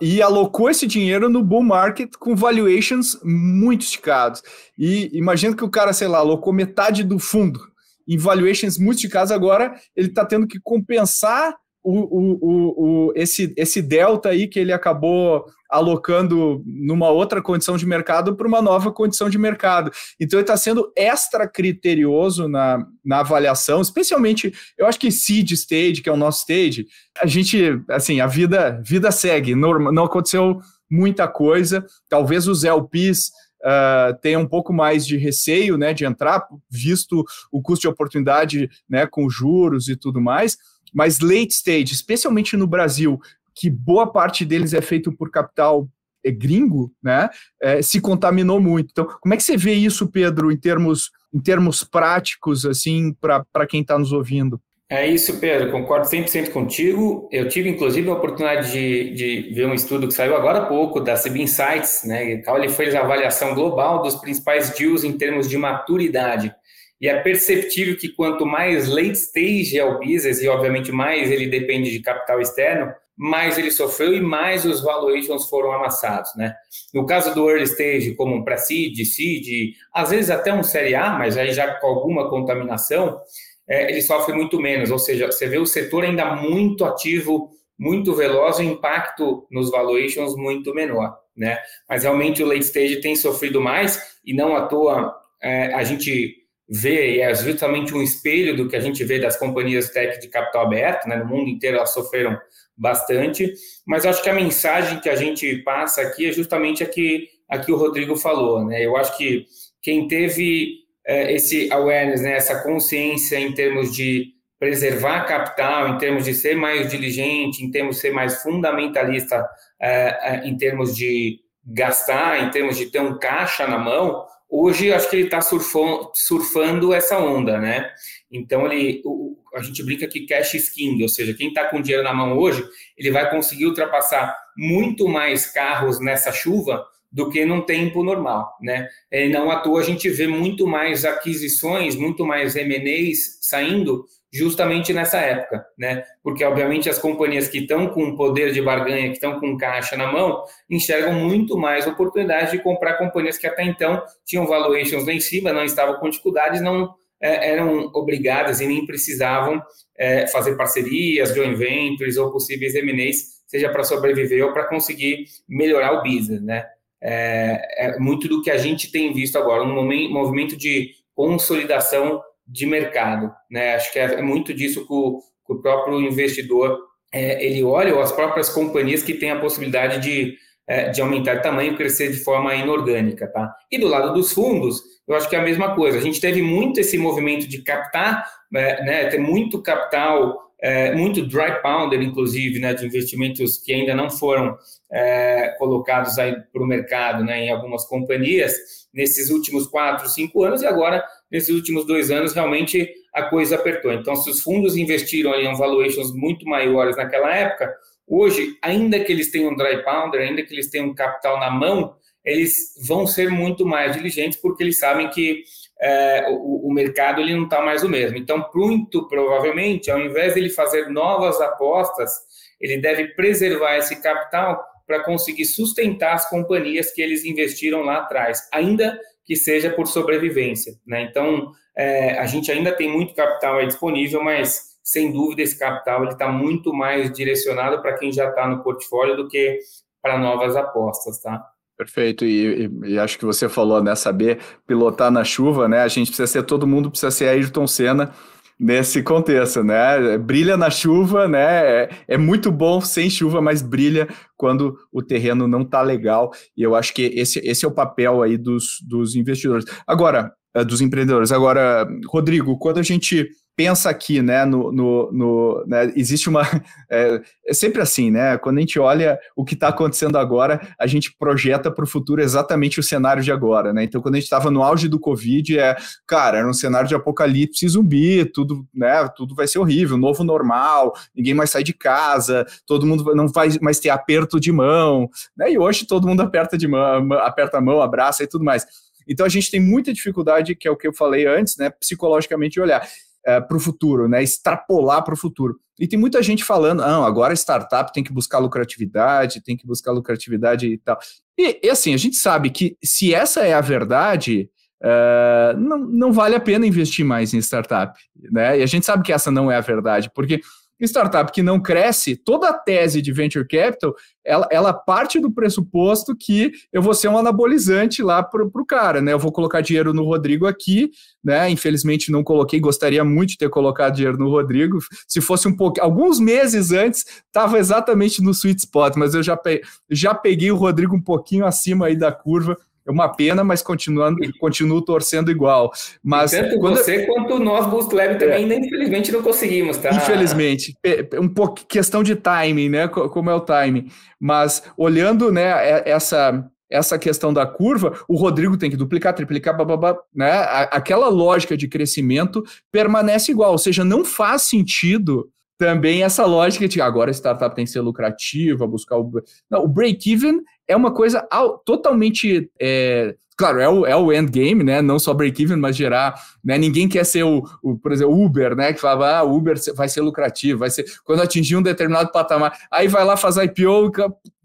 e alocou esse dinheiro no bull market com valuations muito esticados. E imagina que o cara, sei lá, alocou metade do fundo em valuations muito esticados, agora ele está tendo que compensar o, o, o, esse, esse delta aí que ele acabou alocando numa outra condição de mercado para uma nova condição de mercado. Então ele está sendo extra criterioso na, na avaliação, especialmente, eu acho que seed stage, que é o nosso stage, a gente, assim, a vida, vida segue, não, não aconteceu muita coisa, talvez os LPs uh, tenha um pouco mais de receio né, de entrar, visto o custo de oportunidade né, com juros e tudo mais, mas late stage, especialmente no Brasil, que boa parte deles é feito por capital é, gringo, né, é, se contaminou muito. Então, como é que você vê isso, Pedro, em termos, em termos práticos, assim, para quem está nos ouvindo? É isso, Pedro, concordo 100% contigo. Eu tive, inclusive, a oportunidade de, de, ver um estudo que saiu agora há pouco, da CB Insights, né? Ele fez a avaliação global dos principais deals em termos de maturidade. E é perceptível que quanto mais late stage é o business, e obviamente mais ele depende de capital externo, mais ele sofreu e mais os valuations foram amassados, né? No caso do early stage, como um pre-seed, seed, às vezes até um série A, mas aí já com alguma contaminação, é, ele sofre muito menos, ou seja, você vê o setor ainda muito ativo, muito veloz, o impacto nos valuations muito menor, né? Mas realmente o late stage tem sofrido mais e não à toa é, a gente vê, e é justamente um espelho do que a gente vê das companhias tech de capital aberto, né? No mundo inteiro elas sofreram bastante, mas acho que a mensagem que a gente passa aqui é justamente a que, a que o Rodrigo falou, né? Eu acho que quem teve é, esse awareness, né, essa consciência em termos de preservar capital, em termos de ser mais diligente, em termos de ser mais fundamentalista, é, é, em termos de gastar, em termos de ter um caixa na mão, hoje acho que ele está surfando, essa onda, né? Então ele, o, a gente brinca que cash is king, ou seja, quem está com dinheiro na mão hoje, ele vai conseguir ultrapassar muito mais carros nessa chuva do que num tempo normal, né? E não à toa a gente vê muito mais aquisições, muito mais M&As saindo justamente nessa época, né? Porque, obviamente, as companhias que estão com poder de barganha, que estão com caixa na mão, enxergam muito mais oportunidade de comprar companhias que até então tinham valuations lá em cima, não estavam com dificuldades, não é, eram obrigadas e nem precisavam é, fazer parcerias, joint ventures ou possíveis M&As, seja para sobreviver ou para conseguir melhorar o business, né? É, é, muito do que a gente tem visto agora, um movimento de consolidação de mercado. Né? Acho que é, é muito disso que o, que o próprio investidor é, ele olha, ou as próprias companhias que têm a possibilidade de, é, de aumentar de tamanho, crescer de forma inorgânica. Tá? E do lado dos fundos, eu acho que é a mesma coisa. A gente teve muito esse movimento de captar, é, né, ter muito capital é, muito dry powder, inclusive, né, de investimentos que ainda não foram é, colocados aí para o mercado, né, em algumas companhias, nesses últimos quatro, cinco anos, e agora, nesses últimos dois anos, realmente a coisa apertou. Então, se os fundos investiram em valuations muito maiores naquela época, hoje, ainda que eles tenham dry powder, ainda que eles tenham capital na mão, eles vão ser muito mais diligentes porque eles sabem que é, o, o, mercado ele não está mais o mesmo. Então, muito provavelmente, ao invés de ele fazer novas apostas, ele deve preservar esse capital para conseguir sustentar as companhias que eles investiram lá atrás, ainda que seja por sobrevivência. Né? Então, é, a gente ainda tem muito capital disponível, mas sem dúvida esse capital está muito mais direcionado para quem já está no portfólio do que para novas apostas, tá? Perfeito, e, e, e, acho que você falou, né, saber pilotar na chuva, né, a gente precisa ser, todo mundo precisa ser Ayrton Senna nesse contexto, né, brilha na chuva, né, é, é muito bom sem chuva, mas brilha quando o terreno não tá legal, e eu acho que esse, esse é o papel aí dos, dos investidores. Agora, eh, dos empreendedores. Agora, Rodrigo, quando a gente pensa aqui, né, no, no, no né, existe uma, (laughs) é, é, sempre assim, né, quando a gente olha o que está acontecendo agora, a gente projeta para o futuro exatamente o cenário de agora, né, então quando a gente estava no auge do Covid, é, cara, era um cenário de apocalipse zumbi, tudo, né, tudo vai ser horrível, novo normal, ninguém mais sai de casa, todo mundo não vai mais ter aperto de mão, né, e hoje todo mundo aperta de mão, aperta a mão, abraça e tudo mais. Então a gente tem muita dificuldade, que é o que eu falei antes, né, psicologicamente de olhar é, para o futuro, né? Extrapolar para o futuro. E tem muita gente falando, não, agora startup tem que buscar lucratividade, tem que buscar lucratividade e tal. E, e assim, a gente sabe que se essa é a verdade, uh, não, não vale a pena investir mais em startup, né? E a gente sabe que essa não é a verdade, porque startup que não cresce, toda a tese de venture capital, ela, ela parte do pressuposto que eu vou ser um anabolizante lá para o cara, né? Eu vou colocar dinheiro no Rodrigo aqui, né? Infelizmente não coloquei, gostaria muito de ter colocado dinheiro no Rodrigo. Se fosse um pouco, alguns meses antes, estava exatamente no sweet spot, mas eu já, pe já peguei o Rodrigo um pouquinho acima aí da curva uma pena, mas continuando, continuo torcendo igual. Mas tanto quando... você quanto nós, Boost Lab, também, é. infelizmente, não conseguimos, tá? Infelizmente. Um pouco questão de timing, né? Como é o timing. Mas olhando né, essa, essa questão da curva, o Rodrigo tem que duplicar, triplicar, bababá, né? Aquela lógica de crescimento permanece igual, ou seja, não faz sentido também essa lógica de agora a startup tem que ser lucrativa, buscar o. Não, o break-even é uma coisa totalmente. É, claro, é o, é o endgame, né? Não só break-even, mas gerar. Né? Ninguém quer ser o, o, por exemplo, Uber, né? Que falava, ah, Uber vai ser lucrativo, vai ser. Quando atingir um determinado patamar, aí vai lá, faz IPO,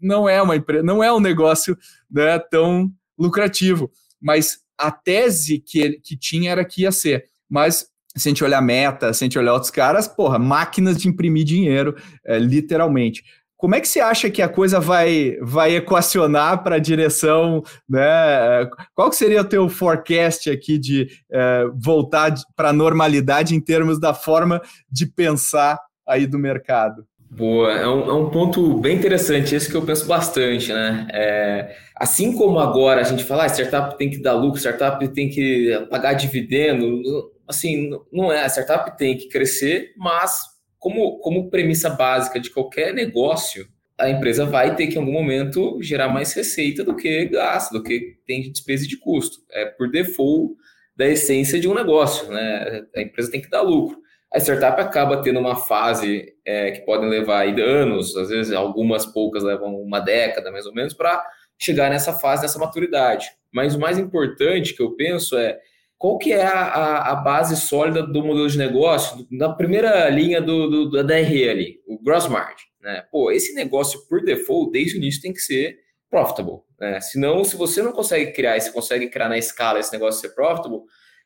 não é uma empresa, não é um negócio né, tão lucrativo. Mas a tese que, que tinha era que ia ser. Mas se a gente olhar meta, se a gente olhar outros caras, porra, máquinas de imprimir dinheiro, é, literalmente. Como é que você acha que a coisa vai, vai equacionar para a direção, né? Qual seria o teu forecast aqui de é, voltar para a normalidade em termos da forma de pensar aí do mercado? Boa, é um, é um ponto bem interessante, esse que eu penso bastante, né? É, assim como agora a gente fala, ah, startup tem que dar lucro, startup tem que pagar dividendo, assim, não é, startup tem que crescer, mas como, como premissa básica de qualquer negócio, a empresa vai ter que em algum momento gerar mais receita do que gasto, do que tem de despesa de custo. É por default da essência de um negócio, né? A empresa tem que dar lucro. A startup acaba tendo uma fase é, que podem levar aí anos, às vezes algumas poucas levam uma década mais ou menos, para chegar nessa fase, nessa maturidade. Mas o mais importante que eu penso é qual que é a, a, base sólida do modelo de negócio na primeira linha do, do, da DRE ali, o gross margin. Né? Pô, esse negócio, por default, desde o início tem que ser profitable. Né? Senão, se você não consegue criar, e você consegue criar na escala esse negócio ser profitable,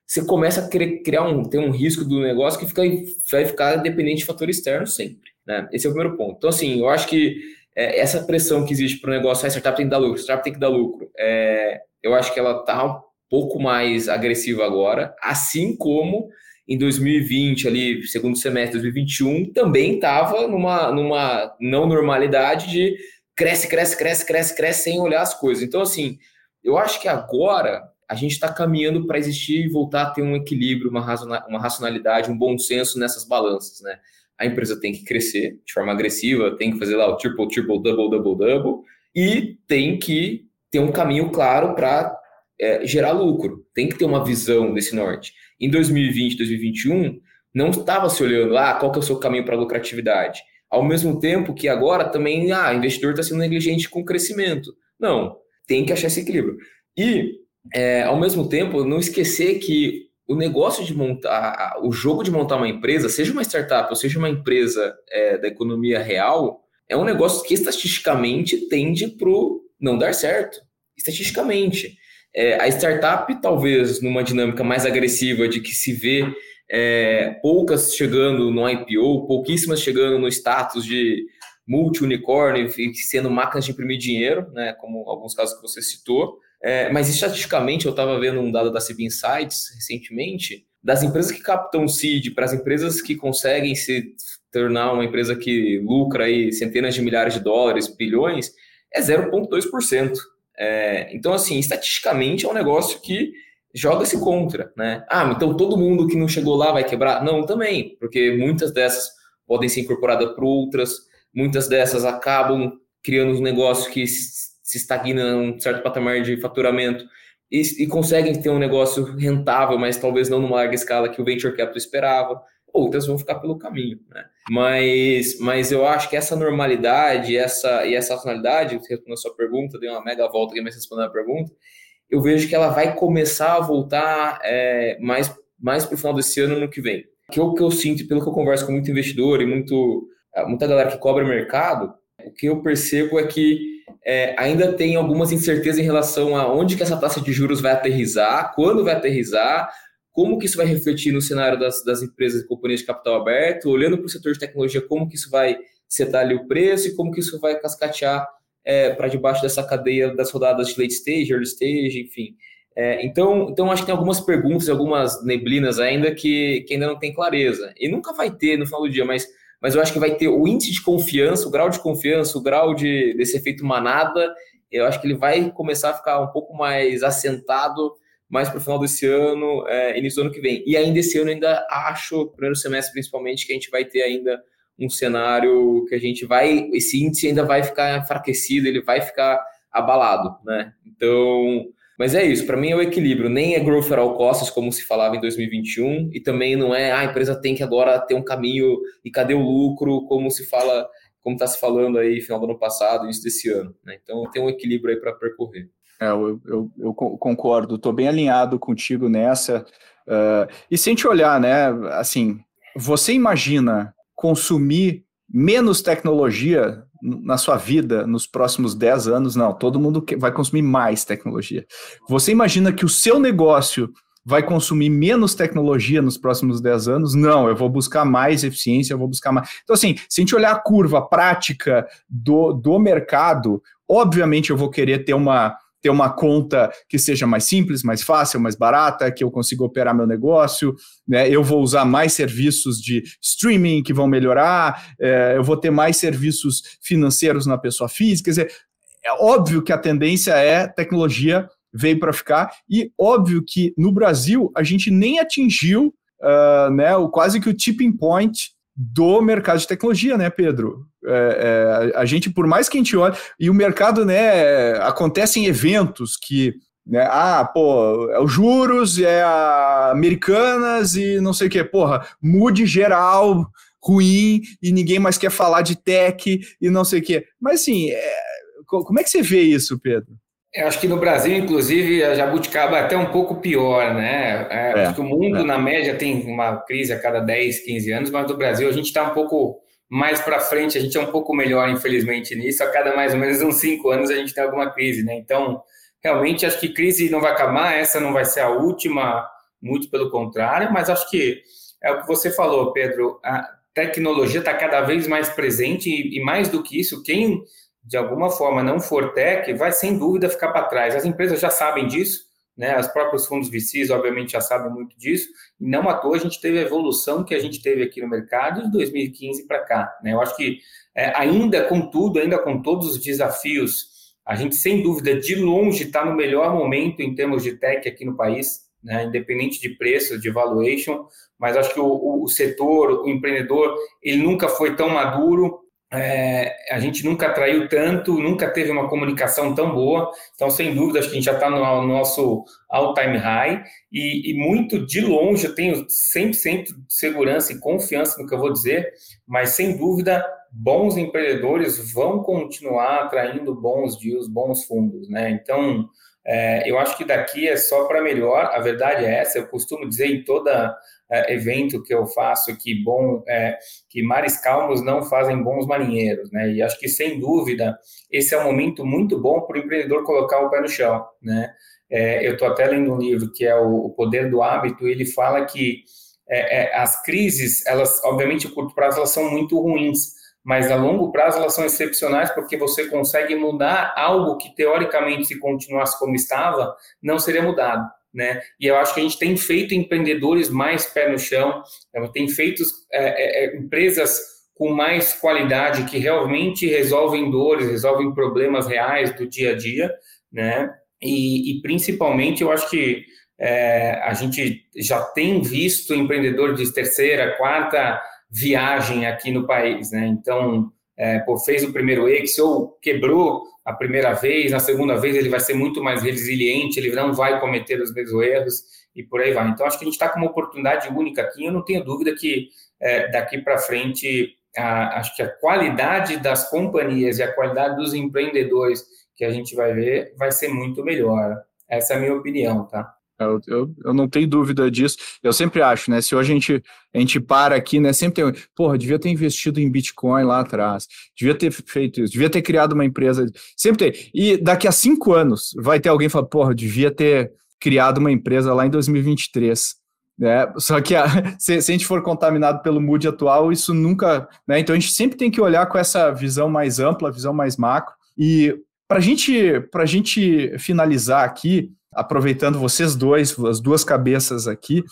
você começa a criar um, ter um risco do negócio que fica, vai ficar dependente de fator externo sempre. Né? Esse é o primeiro ponto. Então, assim, eu acho que é, essa pressão que existe para o negócio, a startup tem que dar lucro, a startup tem que dar lucro, é, eu acho que ela está pouco mais agressiva agora, assim como em 2020, ali, segundo semestre de 2021, também estava numa, numa não normalidade de cresce, cresce, cresce, cresce, cresce sem olhar as coisas. Então, assim, eu acho que agora a gente está caminhando para existir e voltar a ter um equilíbrio, uma, uma racionalidade, um bom senso nessas balanças, né? A empresa tem que crescer de forma agressiva, tem que fazer lá o triple, triple, double, double, double, e tem que ter um caminho claro para é, gerar lucro, tem que ter uma visão desse norte. Em 2020, 2021, não estava se olhando, ah, qual que é o seu caminho para lucratividade? Ao mesmo tempo que agora também, ah, investidor está sendo negligente com o crescimento. Não, tem que achar esse equilíbrio. E, é, ao mesmo tempo, não esquecer que o negócio de montar, o jogo de montar uma empresa, seja uma startup ou seja uma empresa é, da economia real, é um negócio que estatisticamente tende para não dar certo. Estatisticamente. É, a startup, talvez numa dinâmica mais agressiva de que se vê é, poucas chegando no IPO, pouquíssimas chegando no status de multi-unicórnio, sendo máquinas de imprimir dinheiro, né, como alguns casos que você citou. É, mas estatisticamente, eu estava vendo um dado da CB Insights recentemente, das empresas que captam seed para as empresas que conseguem se tornar uma empresa que lucra aí centenas de milhares de dólares, bilhões, é 0,2%. É, então, assim, estatisticamente é um negócio que joga-se contra, né? Ah, então todo mundo que não chegou lá vai quebrar? Não, também, porque muitas dessas podem ser incorporadas por outras, muitas dessas acabam criando um negócio que se estagna um certo patamar de faturamento e, e, conseguem ter um negócio rentável, mas talvez não numa larga escala que o venture capital esperava. Outras vão ficar pelo caminho, né? Mas, mas eu acho que essa normalidade essa, e essa racionalidade, respondendo a sua pergunta, dei uma mega volta aqui, mas respondendo a pergunta, eu vejo que ela vai começar a voltar é, mais, mais para o final desse ano no que vem. Que é o que eu sinto, pelo que eu converso com muito investidor e muito, muita galera que cobra mercado, o que eu percebo é que é, ainda tem algumas incertezas em relação a onde que essa taxa de juros vai aterrizar, quando vai aterrizar, como que isso vai refletir no cenário das, das empresas e companhias de capital aberto, olhando para o setor de tecnologia, como que isso vai setar ali o preço e como que isso vai cascatear é, para debaixo dessa cadeia das rodadas de late stage, early stage, enfim. É, então, então, acho que tem algumas perguntas, algumas neblinas ainda que, que ainda não tem clareza. E nunca vai ter no final do dia, mas, mas eu acho que vai ter o índice de confiança, o grau de confiança, o grau de, desse efeito manada, eu acho que ele vai começar a ficar um pouco mais assentado mais para o final desse ano, é, início do ano que vem. E ainda esse ano, ainda acho, primeiro semestre principalmente, que a gente vai ter ainda um cenário que a gente vai, esse índice ainda vai ficar enfraquecido, ele vai ficar abalado, né? Então, mas é isso, para mim é o equilíbrio, nem é growth at all costs, como se falava em 2021, e também não é ah, a empresa tem que agora ter um caminho e cadê o lucro, como se fala, como está se falando aí final do ano passado, início desse ano, né? Então tem um equilíbrio aí para percorrer. É, eu, eu, eu concordo, estou bem alinhado contigo nessa. Uh, e sem te olhar, né? Assim, você imagina consumir menos tecnologia na sua vida nos próximos 10 anos? Não, todo mundo vai consumir mais tecnologia. Você imagina que o seu negócio vai consumir menos tecnologia nos próximos 10 anos? Não, eu vou buscar mais eficiência, eu vou buscar mais. Então, assim, se a gente olhar a curva prática do, do mercado, obviamente eu vou querer ter uma ter uma conta que seja mais simples, mais fácil, mais barata, que eu consiga operar meu negócio, né? Eu vou usar mais serviços de streaming que vão melhorar, é, eu vou ter mais serviços financeiros na pessoa física. Quer dizer, é óbvio que a tendência é tecnologia veio para ficar, e óbvio que no Brasil a gente nem atingiu uh, né, o, quase que o tipping point do mercado de tecnologia, né, Pedro? É, é, a gente, por mais que a gente olhe, e o mercado, né, acontecem eventos que, né, ah, pô, é os juros, é a Americanas e não sei o que, porra, mude geral, ruim, e ninguém mais quer falar de tech e não sei o que. Mas, assim, é, como é que você vê isso, Pedro? Eu acho que no Brasil, inclusive, a jabuticaba é até um pouco pior, né? É, é, acho que o mundo, é. na média, tem uma crise a cada 10, 15 anos, mas no Brasil a gente está um pouco mais para frente, a gente é um pouco melhor, infelizmente, nisso. A cada mais ou menos uns 5 anos a gente tem alguma crise, né? Então, realmente, acho que crise não vai acabar, essa não vai ser a última, muito pelo contrário, mas acho que é o que você falou, Pedro. A tecnologia está cada vez mais presente e, e mais do que isso, quem de alguma forma não for tech, vai sem dúvida ficar para trás. As empresas já sabem disso, né? Os próprios fundos VCs, obviamente, já sabem muito disso, e não à toa a gente teve a evolução que a gente teve aqui no mercado de 2015 para cá. Né? Eu acho que, é, ainda com tudo, ainda com todos os desafios, a gente, sem dúvida, de longe está no melhor momento em termos de tech aqui no país, né? independente de preço, de valuation, mas acho que o, o setor, o empreendedor, ele nunca foi tão maduro, é, a gente nunca atraiu tanto, nunca teve uma comunicação tão boa. Então, sem dúvida, acho que a gente já está no, no, nosso all-time high. E, e, muito de longe, eu tenho 100% de segurança e confiança no que eu vou dizer, mas sem dúvida, bons empreendedores vão continuar atraindo bons deals, bons fundos. Né? Então, é, eu acho que daqui é só para melhor. A verdade é essa. Eu costumo dizer em toda é, evento que eu faço que bom é, que mares calmos não fazem bons marinheiros, né? E acho que sem dúvida esse é um momento muito bom para o empreendedor colocar o pé no chão, né? É, eu estou até lendo um livro que é o, o Poder do Hábito. E ele fala que é, é, as crises, elas obviamente a curto prazo elas são muito ruins mas a longo prazo elas são excepcionais porque você consegue mudar algo que teoricamente se continuasse como estava não seria mudado, né? E eu acho que a gente tem feito empreendedores mais pé no chão, né? tem feito é, é, é, empresas com mais qualidade que realmente resolvem dores, resolvem problemas reais do dia a dia, né? E, e principalmente eu acho que é, a gente já tem visto empreendedores de terceira, quarta viagem aqui no país, né? Então, é, pô, fez o primeiro X ou quebrou a primeira vez, na segunda vez ele vai ser muito mais resiliente, ele não vai cometer os mesmos erros e por aí vai. Então, acho que a gente está com uma oportunidade única aqui. Eu não tenho dúvida que é, daqui para frente, a, acho que a qualidade das companhias e a qualidade dos empreendedores que a gente vai ver vai ser muito melhor. Essa é a minha opinião, tá? Eu, eu, eu, não tenho dúvida disso. Eu sempre acho, né? Se hoje a gente, a gente para aqui, né? Sempre tem. Porra, devia ter investido em Bitcoin lá atrás, devia ter feito isso, devia ter criado uma empresa. Sempre tem. E daqui a cinco anos vai ter alguém falando, porra, devia ter criado uma empresa lá em 2023. Né? Só que a, (laughs) se, se, a gente for contaminado pelo mood atual, isso nunca. Né? Então a gente sempre tem que olhar com essa visão mais ampla, visão mais macro. E para gente, a gente finalizar aqui, aproveitando vocês dois, as duas cabeças aqui, o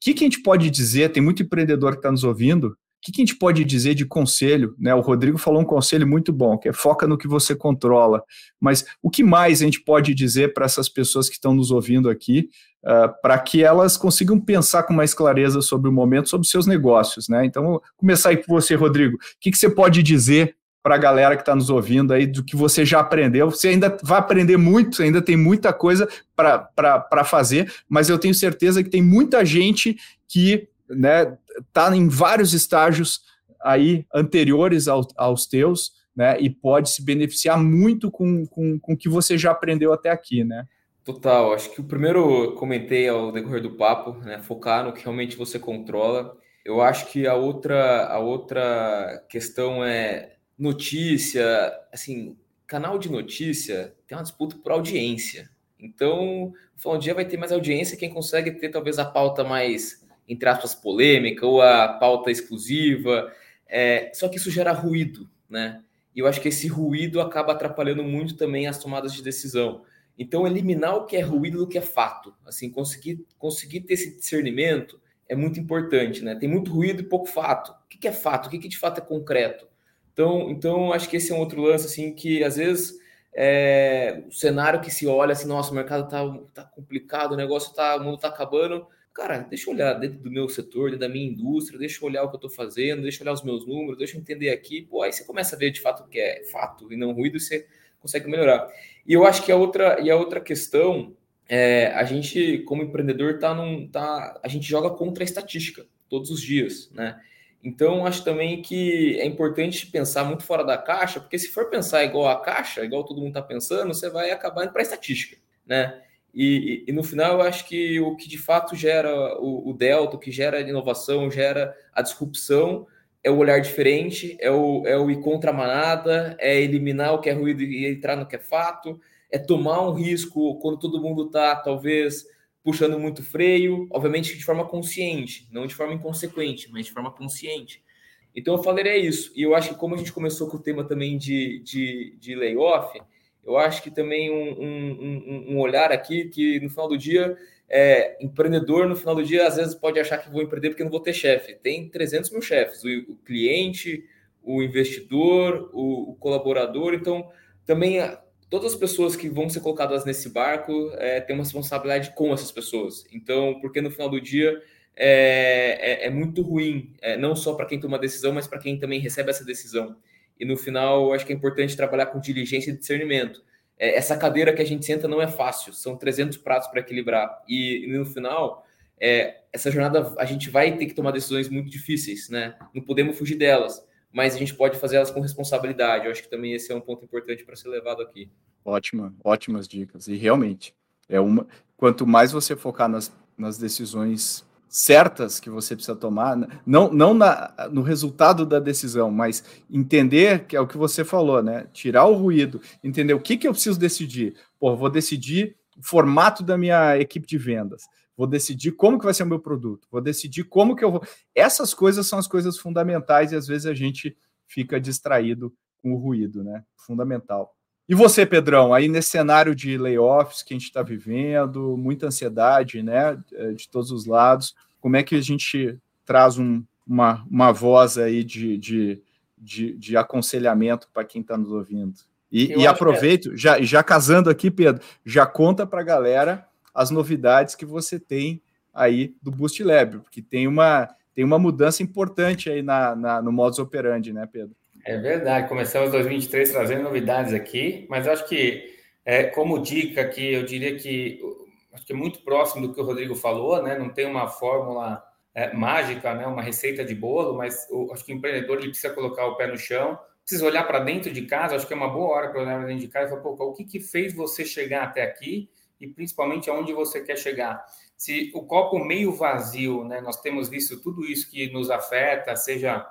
que, que a gente pode dizer? Tem muito empreendedor que está nos ouvindo. O que, que a gente pode dizer de conselho? Né? O Rodrigo falou um conselho muito bom, que é foca no que você controla. Mas o que mais a gente pode dizer para essas pessoas que estão nos ouvindo aqui, uh, para que elas consigam pensar com mais clareza sobre o momento, sobre seus negócios? Né? Então, vou começar aí com você, Rodrigo. O que, que você pode dizer para a galera que está nos ouvindo aí do que você já aprendeu. Você ainda vai aprender muito, ainda tem muita coisa para fazer, mas eu tenho certeza que tem muita gente que né, tá em vários estágios aí anteriores ao, aos teus, né, e pode se beneficiar muito com, com, com o que você já aprendeu até aqui, né? Total, acho que o primeiro comentei ao decorrer do papo, né, focar no que realmente você controla. Eu acho que a outra, a outra questão é notícia, assim, canal de notícia tem uma disputa por audiência. Então, um dia vai ter mais audiência quem consegue ter talvez a pauta mais, entre aspas, polêmica ou a pauta exclusiva. É, só que isso gera ruído, né? E eu acho que esse ruído acaba atrapalhando muito também as tomadas de decisão. Então, eliminar o que é ruído do que é fato, assim, conseguir, conseguir ter esse discernimento é muito importante, né? Tem muito ruído e pouco fato. O que é fato? O que de fato é concreto? Então, então acho que esse é um outro lance, assim, que às vezes é, o cenário que se olha assim, nossa, o mercado tá, tá complicado, o negócio tá, o mundo tá acabando. Cara, deixa eu olhar dentro do meu setor, dentro da minha indústria, deixa eu olhar o que eu tô fazendo, deixa eu olhar os meus números, deixa eu entender aqui. Pô, aí você começa a ver de fato o que é fato e não ruído e você consegue melhorar. E eu acho que a outra, e a outra questão é, a gente, como empreendedor, tá num, tá, a gente joga contra a estatística todos os dias, né? Então, acho também que é importante pensar muito fora da caixa, porque se for pensar igual a caixa, igual todo mundo está pensando, você vai acabar indo para a estatística, né? E, e, e, no final, eu acho que o que de fato gera o, o delta, o que gera a inovação, gera a disrupção, é o olhar diferente, é o, é o ir contra a manada, é eliminar o que é ruído e entrar no que é fato, é tomar um risco quando todo mundo está, talvez, puxando muito freio, obviamente de forma consciente, não de forma inconsequente, mas de forma consciente. Então eu falaria isso. E eu acho que como a gente começou com o tema também de, de, de layoff, eu acho que também um, um, um, olhar aqui que no final do dia, é, empreendedor no final do dia às vezes pode achar que vou empreender porque não vou ter chefe. Tem 300 mil chefes, o, o cliente, o investidor, o, o colaborador. Então também todas as pessoas que vão ser colocadas nesse barco é, têm uma responsabilidade com essas pessoas. Então, porque no final do dia é, é, é muito ruim, é, não só para quem toma a decisão, mas para quem também recebe essa decisão. E no final, acho que é importante trabalhar com diligência e discernimento. É, essa cadeira que a gente senta não é fácil, são 300 pratos para equilibrar. E, e, no final, é, essa jornada a gente vai ter que tomar decisões muito difíceis, né? Não podemos fugir delas mas a gente pode fazer elas com responsabilidade. Eu acho que também esse é um ponto importante para ser levado aqui. Ótima, ótimas dicas. E realmente, é uma. Quanto mais você focar nas, nas decisões certas que você precisa tomar, não, não na, no resultado da decisão, mas entender que é o que você falou, né? Tirar o ruído, entender o que, que eu preciso decidir. Pô, vou decidir o formato da minha equipe de vendas vou decidir como que vai ser o meu produto, vou decidir como que eu vou. Essas coisas são as coisas fundamentais e às vezes a gente fica distraído com o ruído, né? Fundamental. E você, Pedrão, aí nesse cenário de layoffs que a gente está vivendo, muita ansiedade, né, é, de todos os lados, como é que a gente traz um, uma, uma voz aí de, de, de, de aconselhamento para quem está nos ouvindo? E, e aproveito, é... já, já casando aqui, Pedro, já conta para a galera as novidades que você tem aí do Boost Lab, porque tem uma, tem uma mudança importante aí na, na, no modus operandi, né, Pedro? É verdade, começamos 2023 trazendo novidades aqui, mas acho que, é, como dica aqui, eu diria que acho que é muito próximo do que o Rodrigo falou, né? Não tem uma fórmula é, mágica, né? Uma receita de bolo, mas o, acho que o empreendedor ele precisa colocar o pé no chão, precisa olhar para dentro de casa. Acho que é uma boa hora para olhar para dentro de casa e falar, pô, o que, que fez você chegar até aqui? E principalmente aonde você quer chegar. Se o copo meio vazio, né, nós temos visto tudo isso que nos afeta, seja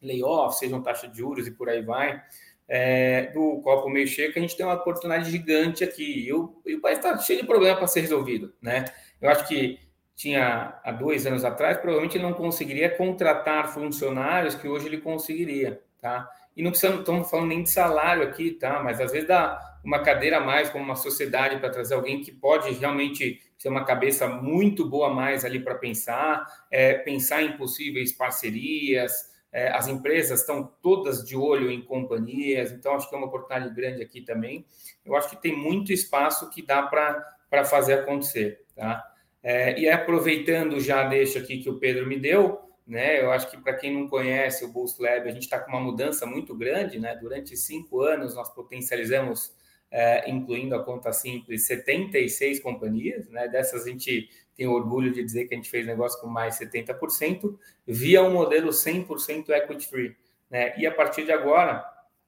layoff, seja taxa de juros e por aí vai, é, do copo meio cheio, que a gente tem uma oportunidade gigante aqui. E o, e o país está cheio de problema para ser resolvido. Né? Eu acho que tinha há dois anos atrás, provavelmente ele não conseguiria contratar funcionários que hoje ele conseguiria. Tá? E não precisamos, estamos falando nem de salário aqui, tá? Mas às vezes dá uma cadeira a mais como uma sociedade para trazer alguém que pode realmente ter uma cabeça muito boa a mais ali para pensar, é, pensar em possíveis parcerias. É, as empresas estão todas de olho em companhias, então acho que é uma oportunidade grande aqui também. Eu acho que tem muito espaço que dá para fazer acontecer. Tá? É, e aproveitando já deixa aqui que o Pedro me deu, né? Eu acho que para quem não conhece o Boost Lab, a gente está com uma mudança muito grande, né? Durante cinco anos nós potencializamos é, incluindo a conta simples, 76 companhias, né? Dessas a gente tem orgulho de dizer que a gente fez negócio com mais 70%, via um modelo 100% equity free, né? E a partir de agora,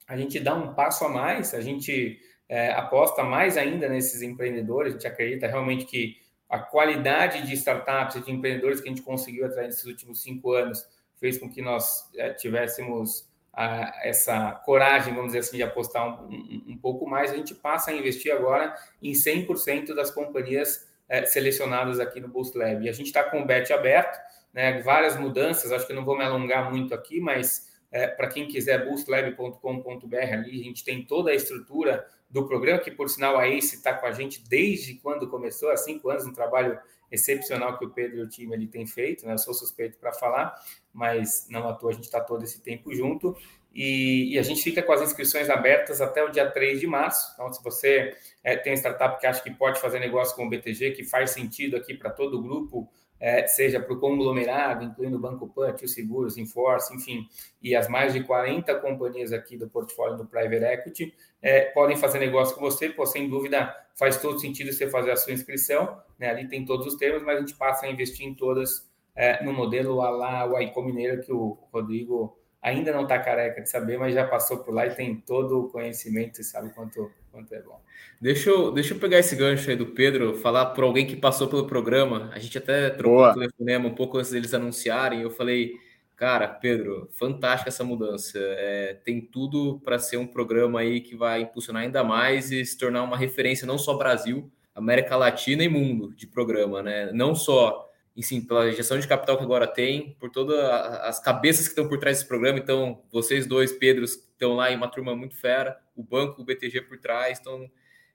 a gente dá um passo a mais, a gente é, aposta mais ainda nesses empreendedores, a gente acredita realmente que a qualidade de startups e de empreendedores que a gente conseguiu atrair nesses últimos cinco anos fez com que nós é, tivéssemos a, essa coragem, vamos dizer assim, de apostar um, um, um, pouco mais, a gente passa a investir agora em 100% das companhias é, selecionadas aqui no Boost Lab. E a gente está com o bet aberto, né, várias mudanças, acho que não vou me alongar muito aqui, mas é, para quem quiser, boostlab.com.br, ali a gente tem toda a estrutura do programa, que por sinal a ACE está com a gente desde quando começou, há cinco anos, um trabalho excepcional que o Pedro e o time ele tem feito, né? Eu sou suspeito para falar, mas não à toa a gente está todo esse tempo junto. E, e, a gente fica com as inscrições abertas até o dia 3 de março. Então, se você é, tem startup que acha que pode fazer negócio com o BTG, que faz sentido aqui para todo o grupo, é, seja para o conglomerado, incluindo o Banco Pan, o Seguros, Inforce, enfim, e as mais de 40 companhias aqui do portfólio do Private Equity, é, podem fazer negócio com você, pô, sem dúvida faz todo sentido você fazer a sua inscrição, né? ali tem todos os termos, mas a gente passa a investir em todas é, no modelo a lá o Aicô Mineiro, que o Rodrigo ainda não está careca de saber, mas já passou por lá e tem todo o conhecimento e sabe quanto, quanto é bom. Deixa eu, deixa eu pegar esse gancho aí do Pedro, falar por alguém que passou pelo programa. A gente até trocou o telefonema um pouco antes deles anunciarem. Eu falei, cara, Pedro, fantástica essa mudança. É, tem tudo para ser um programa aí que vai impulsionar ainda mais e se tornar uma referência não só Brasil, América Latina e mundo de programa, né? Não só e sim, pela gestão de capital que agora tem, por todas as cabeças que estão por trás desse programa. Então, vocês dois, Pedros, estão lá em uma turma muito fera, o banco, o BTG por trás. Então,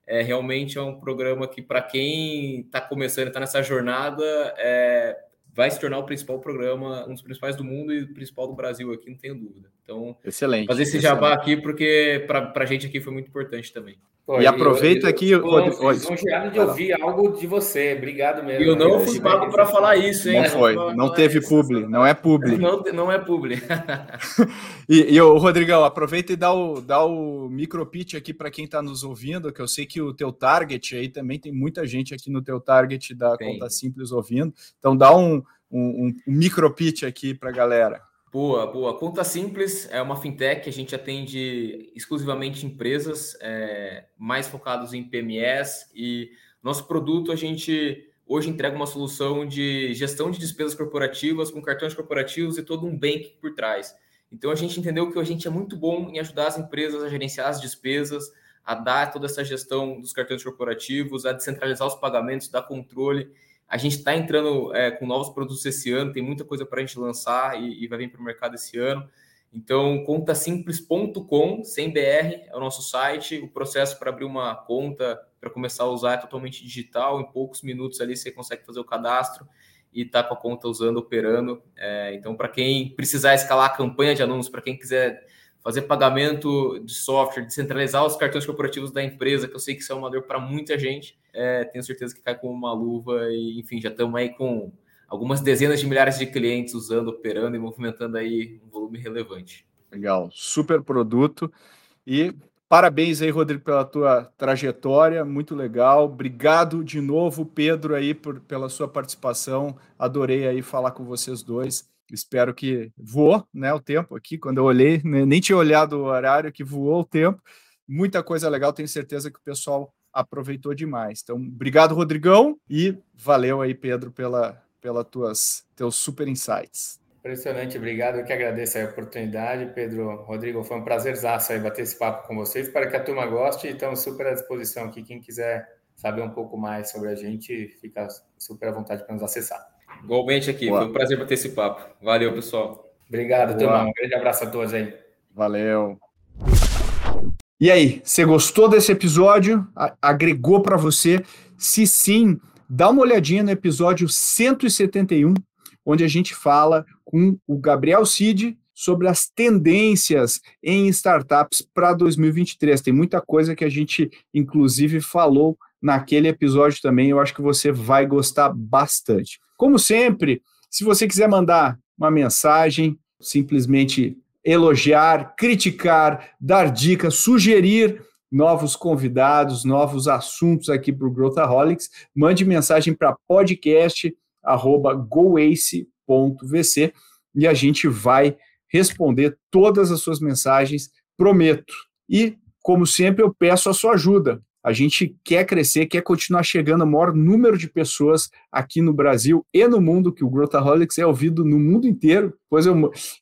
é, realmente é um programa que, para quem está começando, está nessa jornada, é, vai se tornar o principal programa, um dos principais do mundo e o principal do Brasil aqui, não tenho dúvida. Então, excelente, fazer esse excelente. jabá aqui, porque para a gente aqui foi muito importante também. Pô, e aproveita aqui. Lisonjeado de ouvir algo de você. Obrigado mesmo. Eu não fui pago para falar isso, hein? Não foi. Não, não teve publi. Não é publi. Não, não é publi. (laughs) e, e o Rodrigão, aproveita e dá o, dá o micro pitch aqui para quem está nos ouvindo, que eu sei que o teu target aí também tem muita gente aqui no teu target da tem. Conta Simples ouvindo. Então dá um, um, um micro pitch aqui para a galera. Boa, boa. Conta Simples é uma fintech, a gente atende exclusivamente empresas é, mais focadas em PMS e nosso produto a gente hoje entrega uma solução de gestão de despesas corporativas com cartões corporativos e todo um bank por trás. Então a gente entendeu que a gente é muito bom em ajudar as empresas a gerenciar as despesas, a dar toda essa gestão dos cartões corporativos, a descentralizar os pagamentos, dar controle a gente está entrando é, com novos produtos esse ano, tem muita coisa para a gente lançar e, e vai vir para o mercado esse ano. Então, contasimples.com, sem BR, é o nosso site. O processo para abrir uma conta, para começar a usar, é totalmente digital. Em poucos minutos ali você consegue fazer o cadastro e tá com a conta usando, operando. É, então, para quem precisar escalar a campanha de anúncios, para quem quiser fazer pagamento de software, descentralizar os cartões corporativos da empresa, que eu sei que isso é uma dor para muita gente, é, tenho certeza que cai como uma luva e, enfim, já estamos aí com algumas dezenas de milhares de clientes usando, operando e movimentando aí um volume relevante. Legal, super produto e parabéns aí, Rodrigo, pela tua trajetória, muito legal. Obrigado de novo, Pedro, aí por, pela sua participação. Adorei aí falar com vocês dois. Espero que voou, né, o tempo aqui. Quando eu olhei, né, nem tinha olhado o horário, que voou o tempo. Muita coisa legal, tenho certeza que o pessoal aproveitou demais. Então, obrigado, Rodrigão, e valeu aí, Pedro, pela, pela tuas teus super insights. Impressionante, obrigado. Eu que agradeço a oportunidade, Pedro. Rodrigo, foi um prazerzaço aí bater esse papo com vocês. Espero que a turma goste e estamos super à disposição aqui. Quem quiser saber um pouco mais sobre a gente, fica super à vontade para nos acessar. Igualmente aqui, Boa. foi um prazer bater esse papo. Valeu, pessoal. Obrigado, turma. Um grande abraço a todos aí. Valeu. E aí, você gostou desse episódio? Agregou para você? Se sim, dá uma olhadinha no episódio 171, onde a gente fala com o Gabriel Cid sobre as tendências em startups para 2023. Tem muita coisa que a gente, inclusive, falou naquele episódio também. Eu acho que você vai gostar bastante. Como sempre, se você quiser mandar uma mensagem, simplesmente elogiar, criticar, dar dicas, sugerir novos convidados, novos assuntos aqui para o Growthaholics, mande mensagem para podcast@goace.vc e a gente vai responder todas as suas mensagens, prometo. E, como sempre, eu peço a sua ajuda. A gente quer crescer, quer continuar chegando ao maior número de pessoas aqui no Brasil e no mundo, que o Growthaholics é ouvido no mundo inteiro. Pois eu,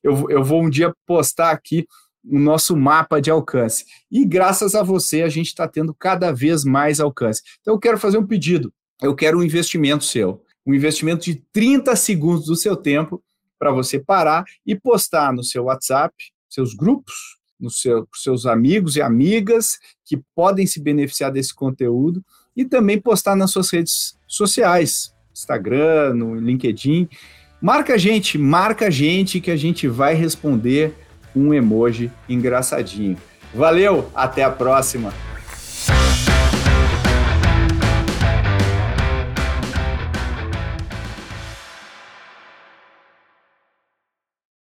eu, eu vou um dia postar aqui o nosso mapa de alcance. E graças a você, a gente está tendo cada vez mais alcance. Então, eu quero fazer um pedido. Eu quero um investimento seu. Um investimento de 30 segundos do seu tempo para você parar e postar no seu WhatsApp, seus grupos, nos seu, seus amigos e amigas que podem se beneficiar desse conteúdo e também postar nas suas redes sociais, Instagram, no LinkedIn. Marca a gente, marca a gente que a gente vai responder um emoji engraçadinho. Valeu, até a próxima!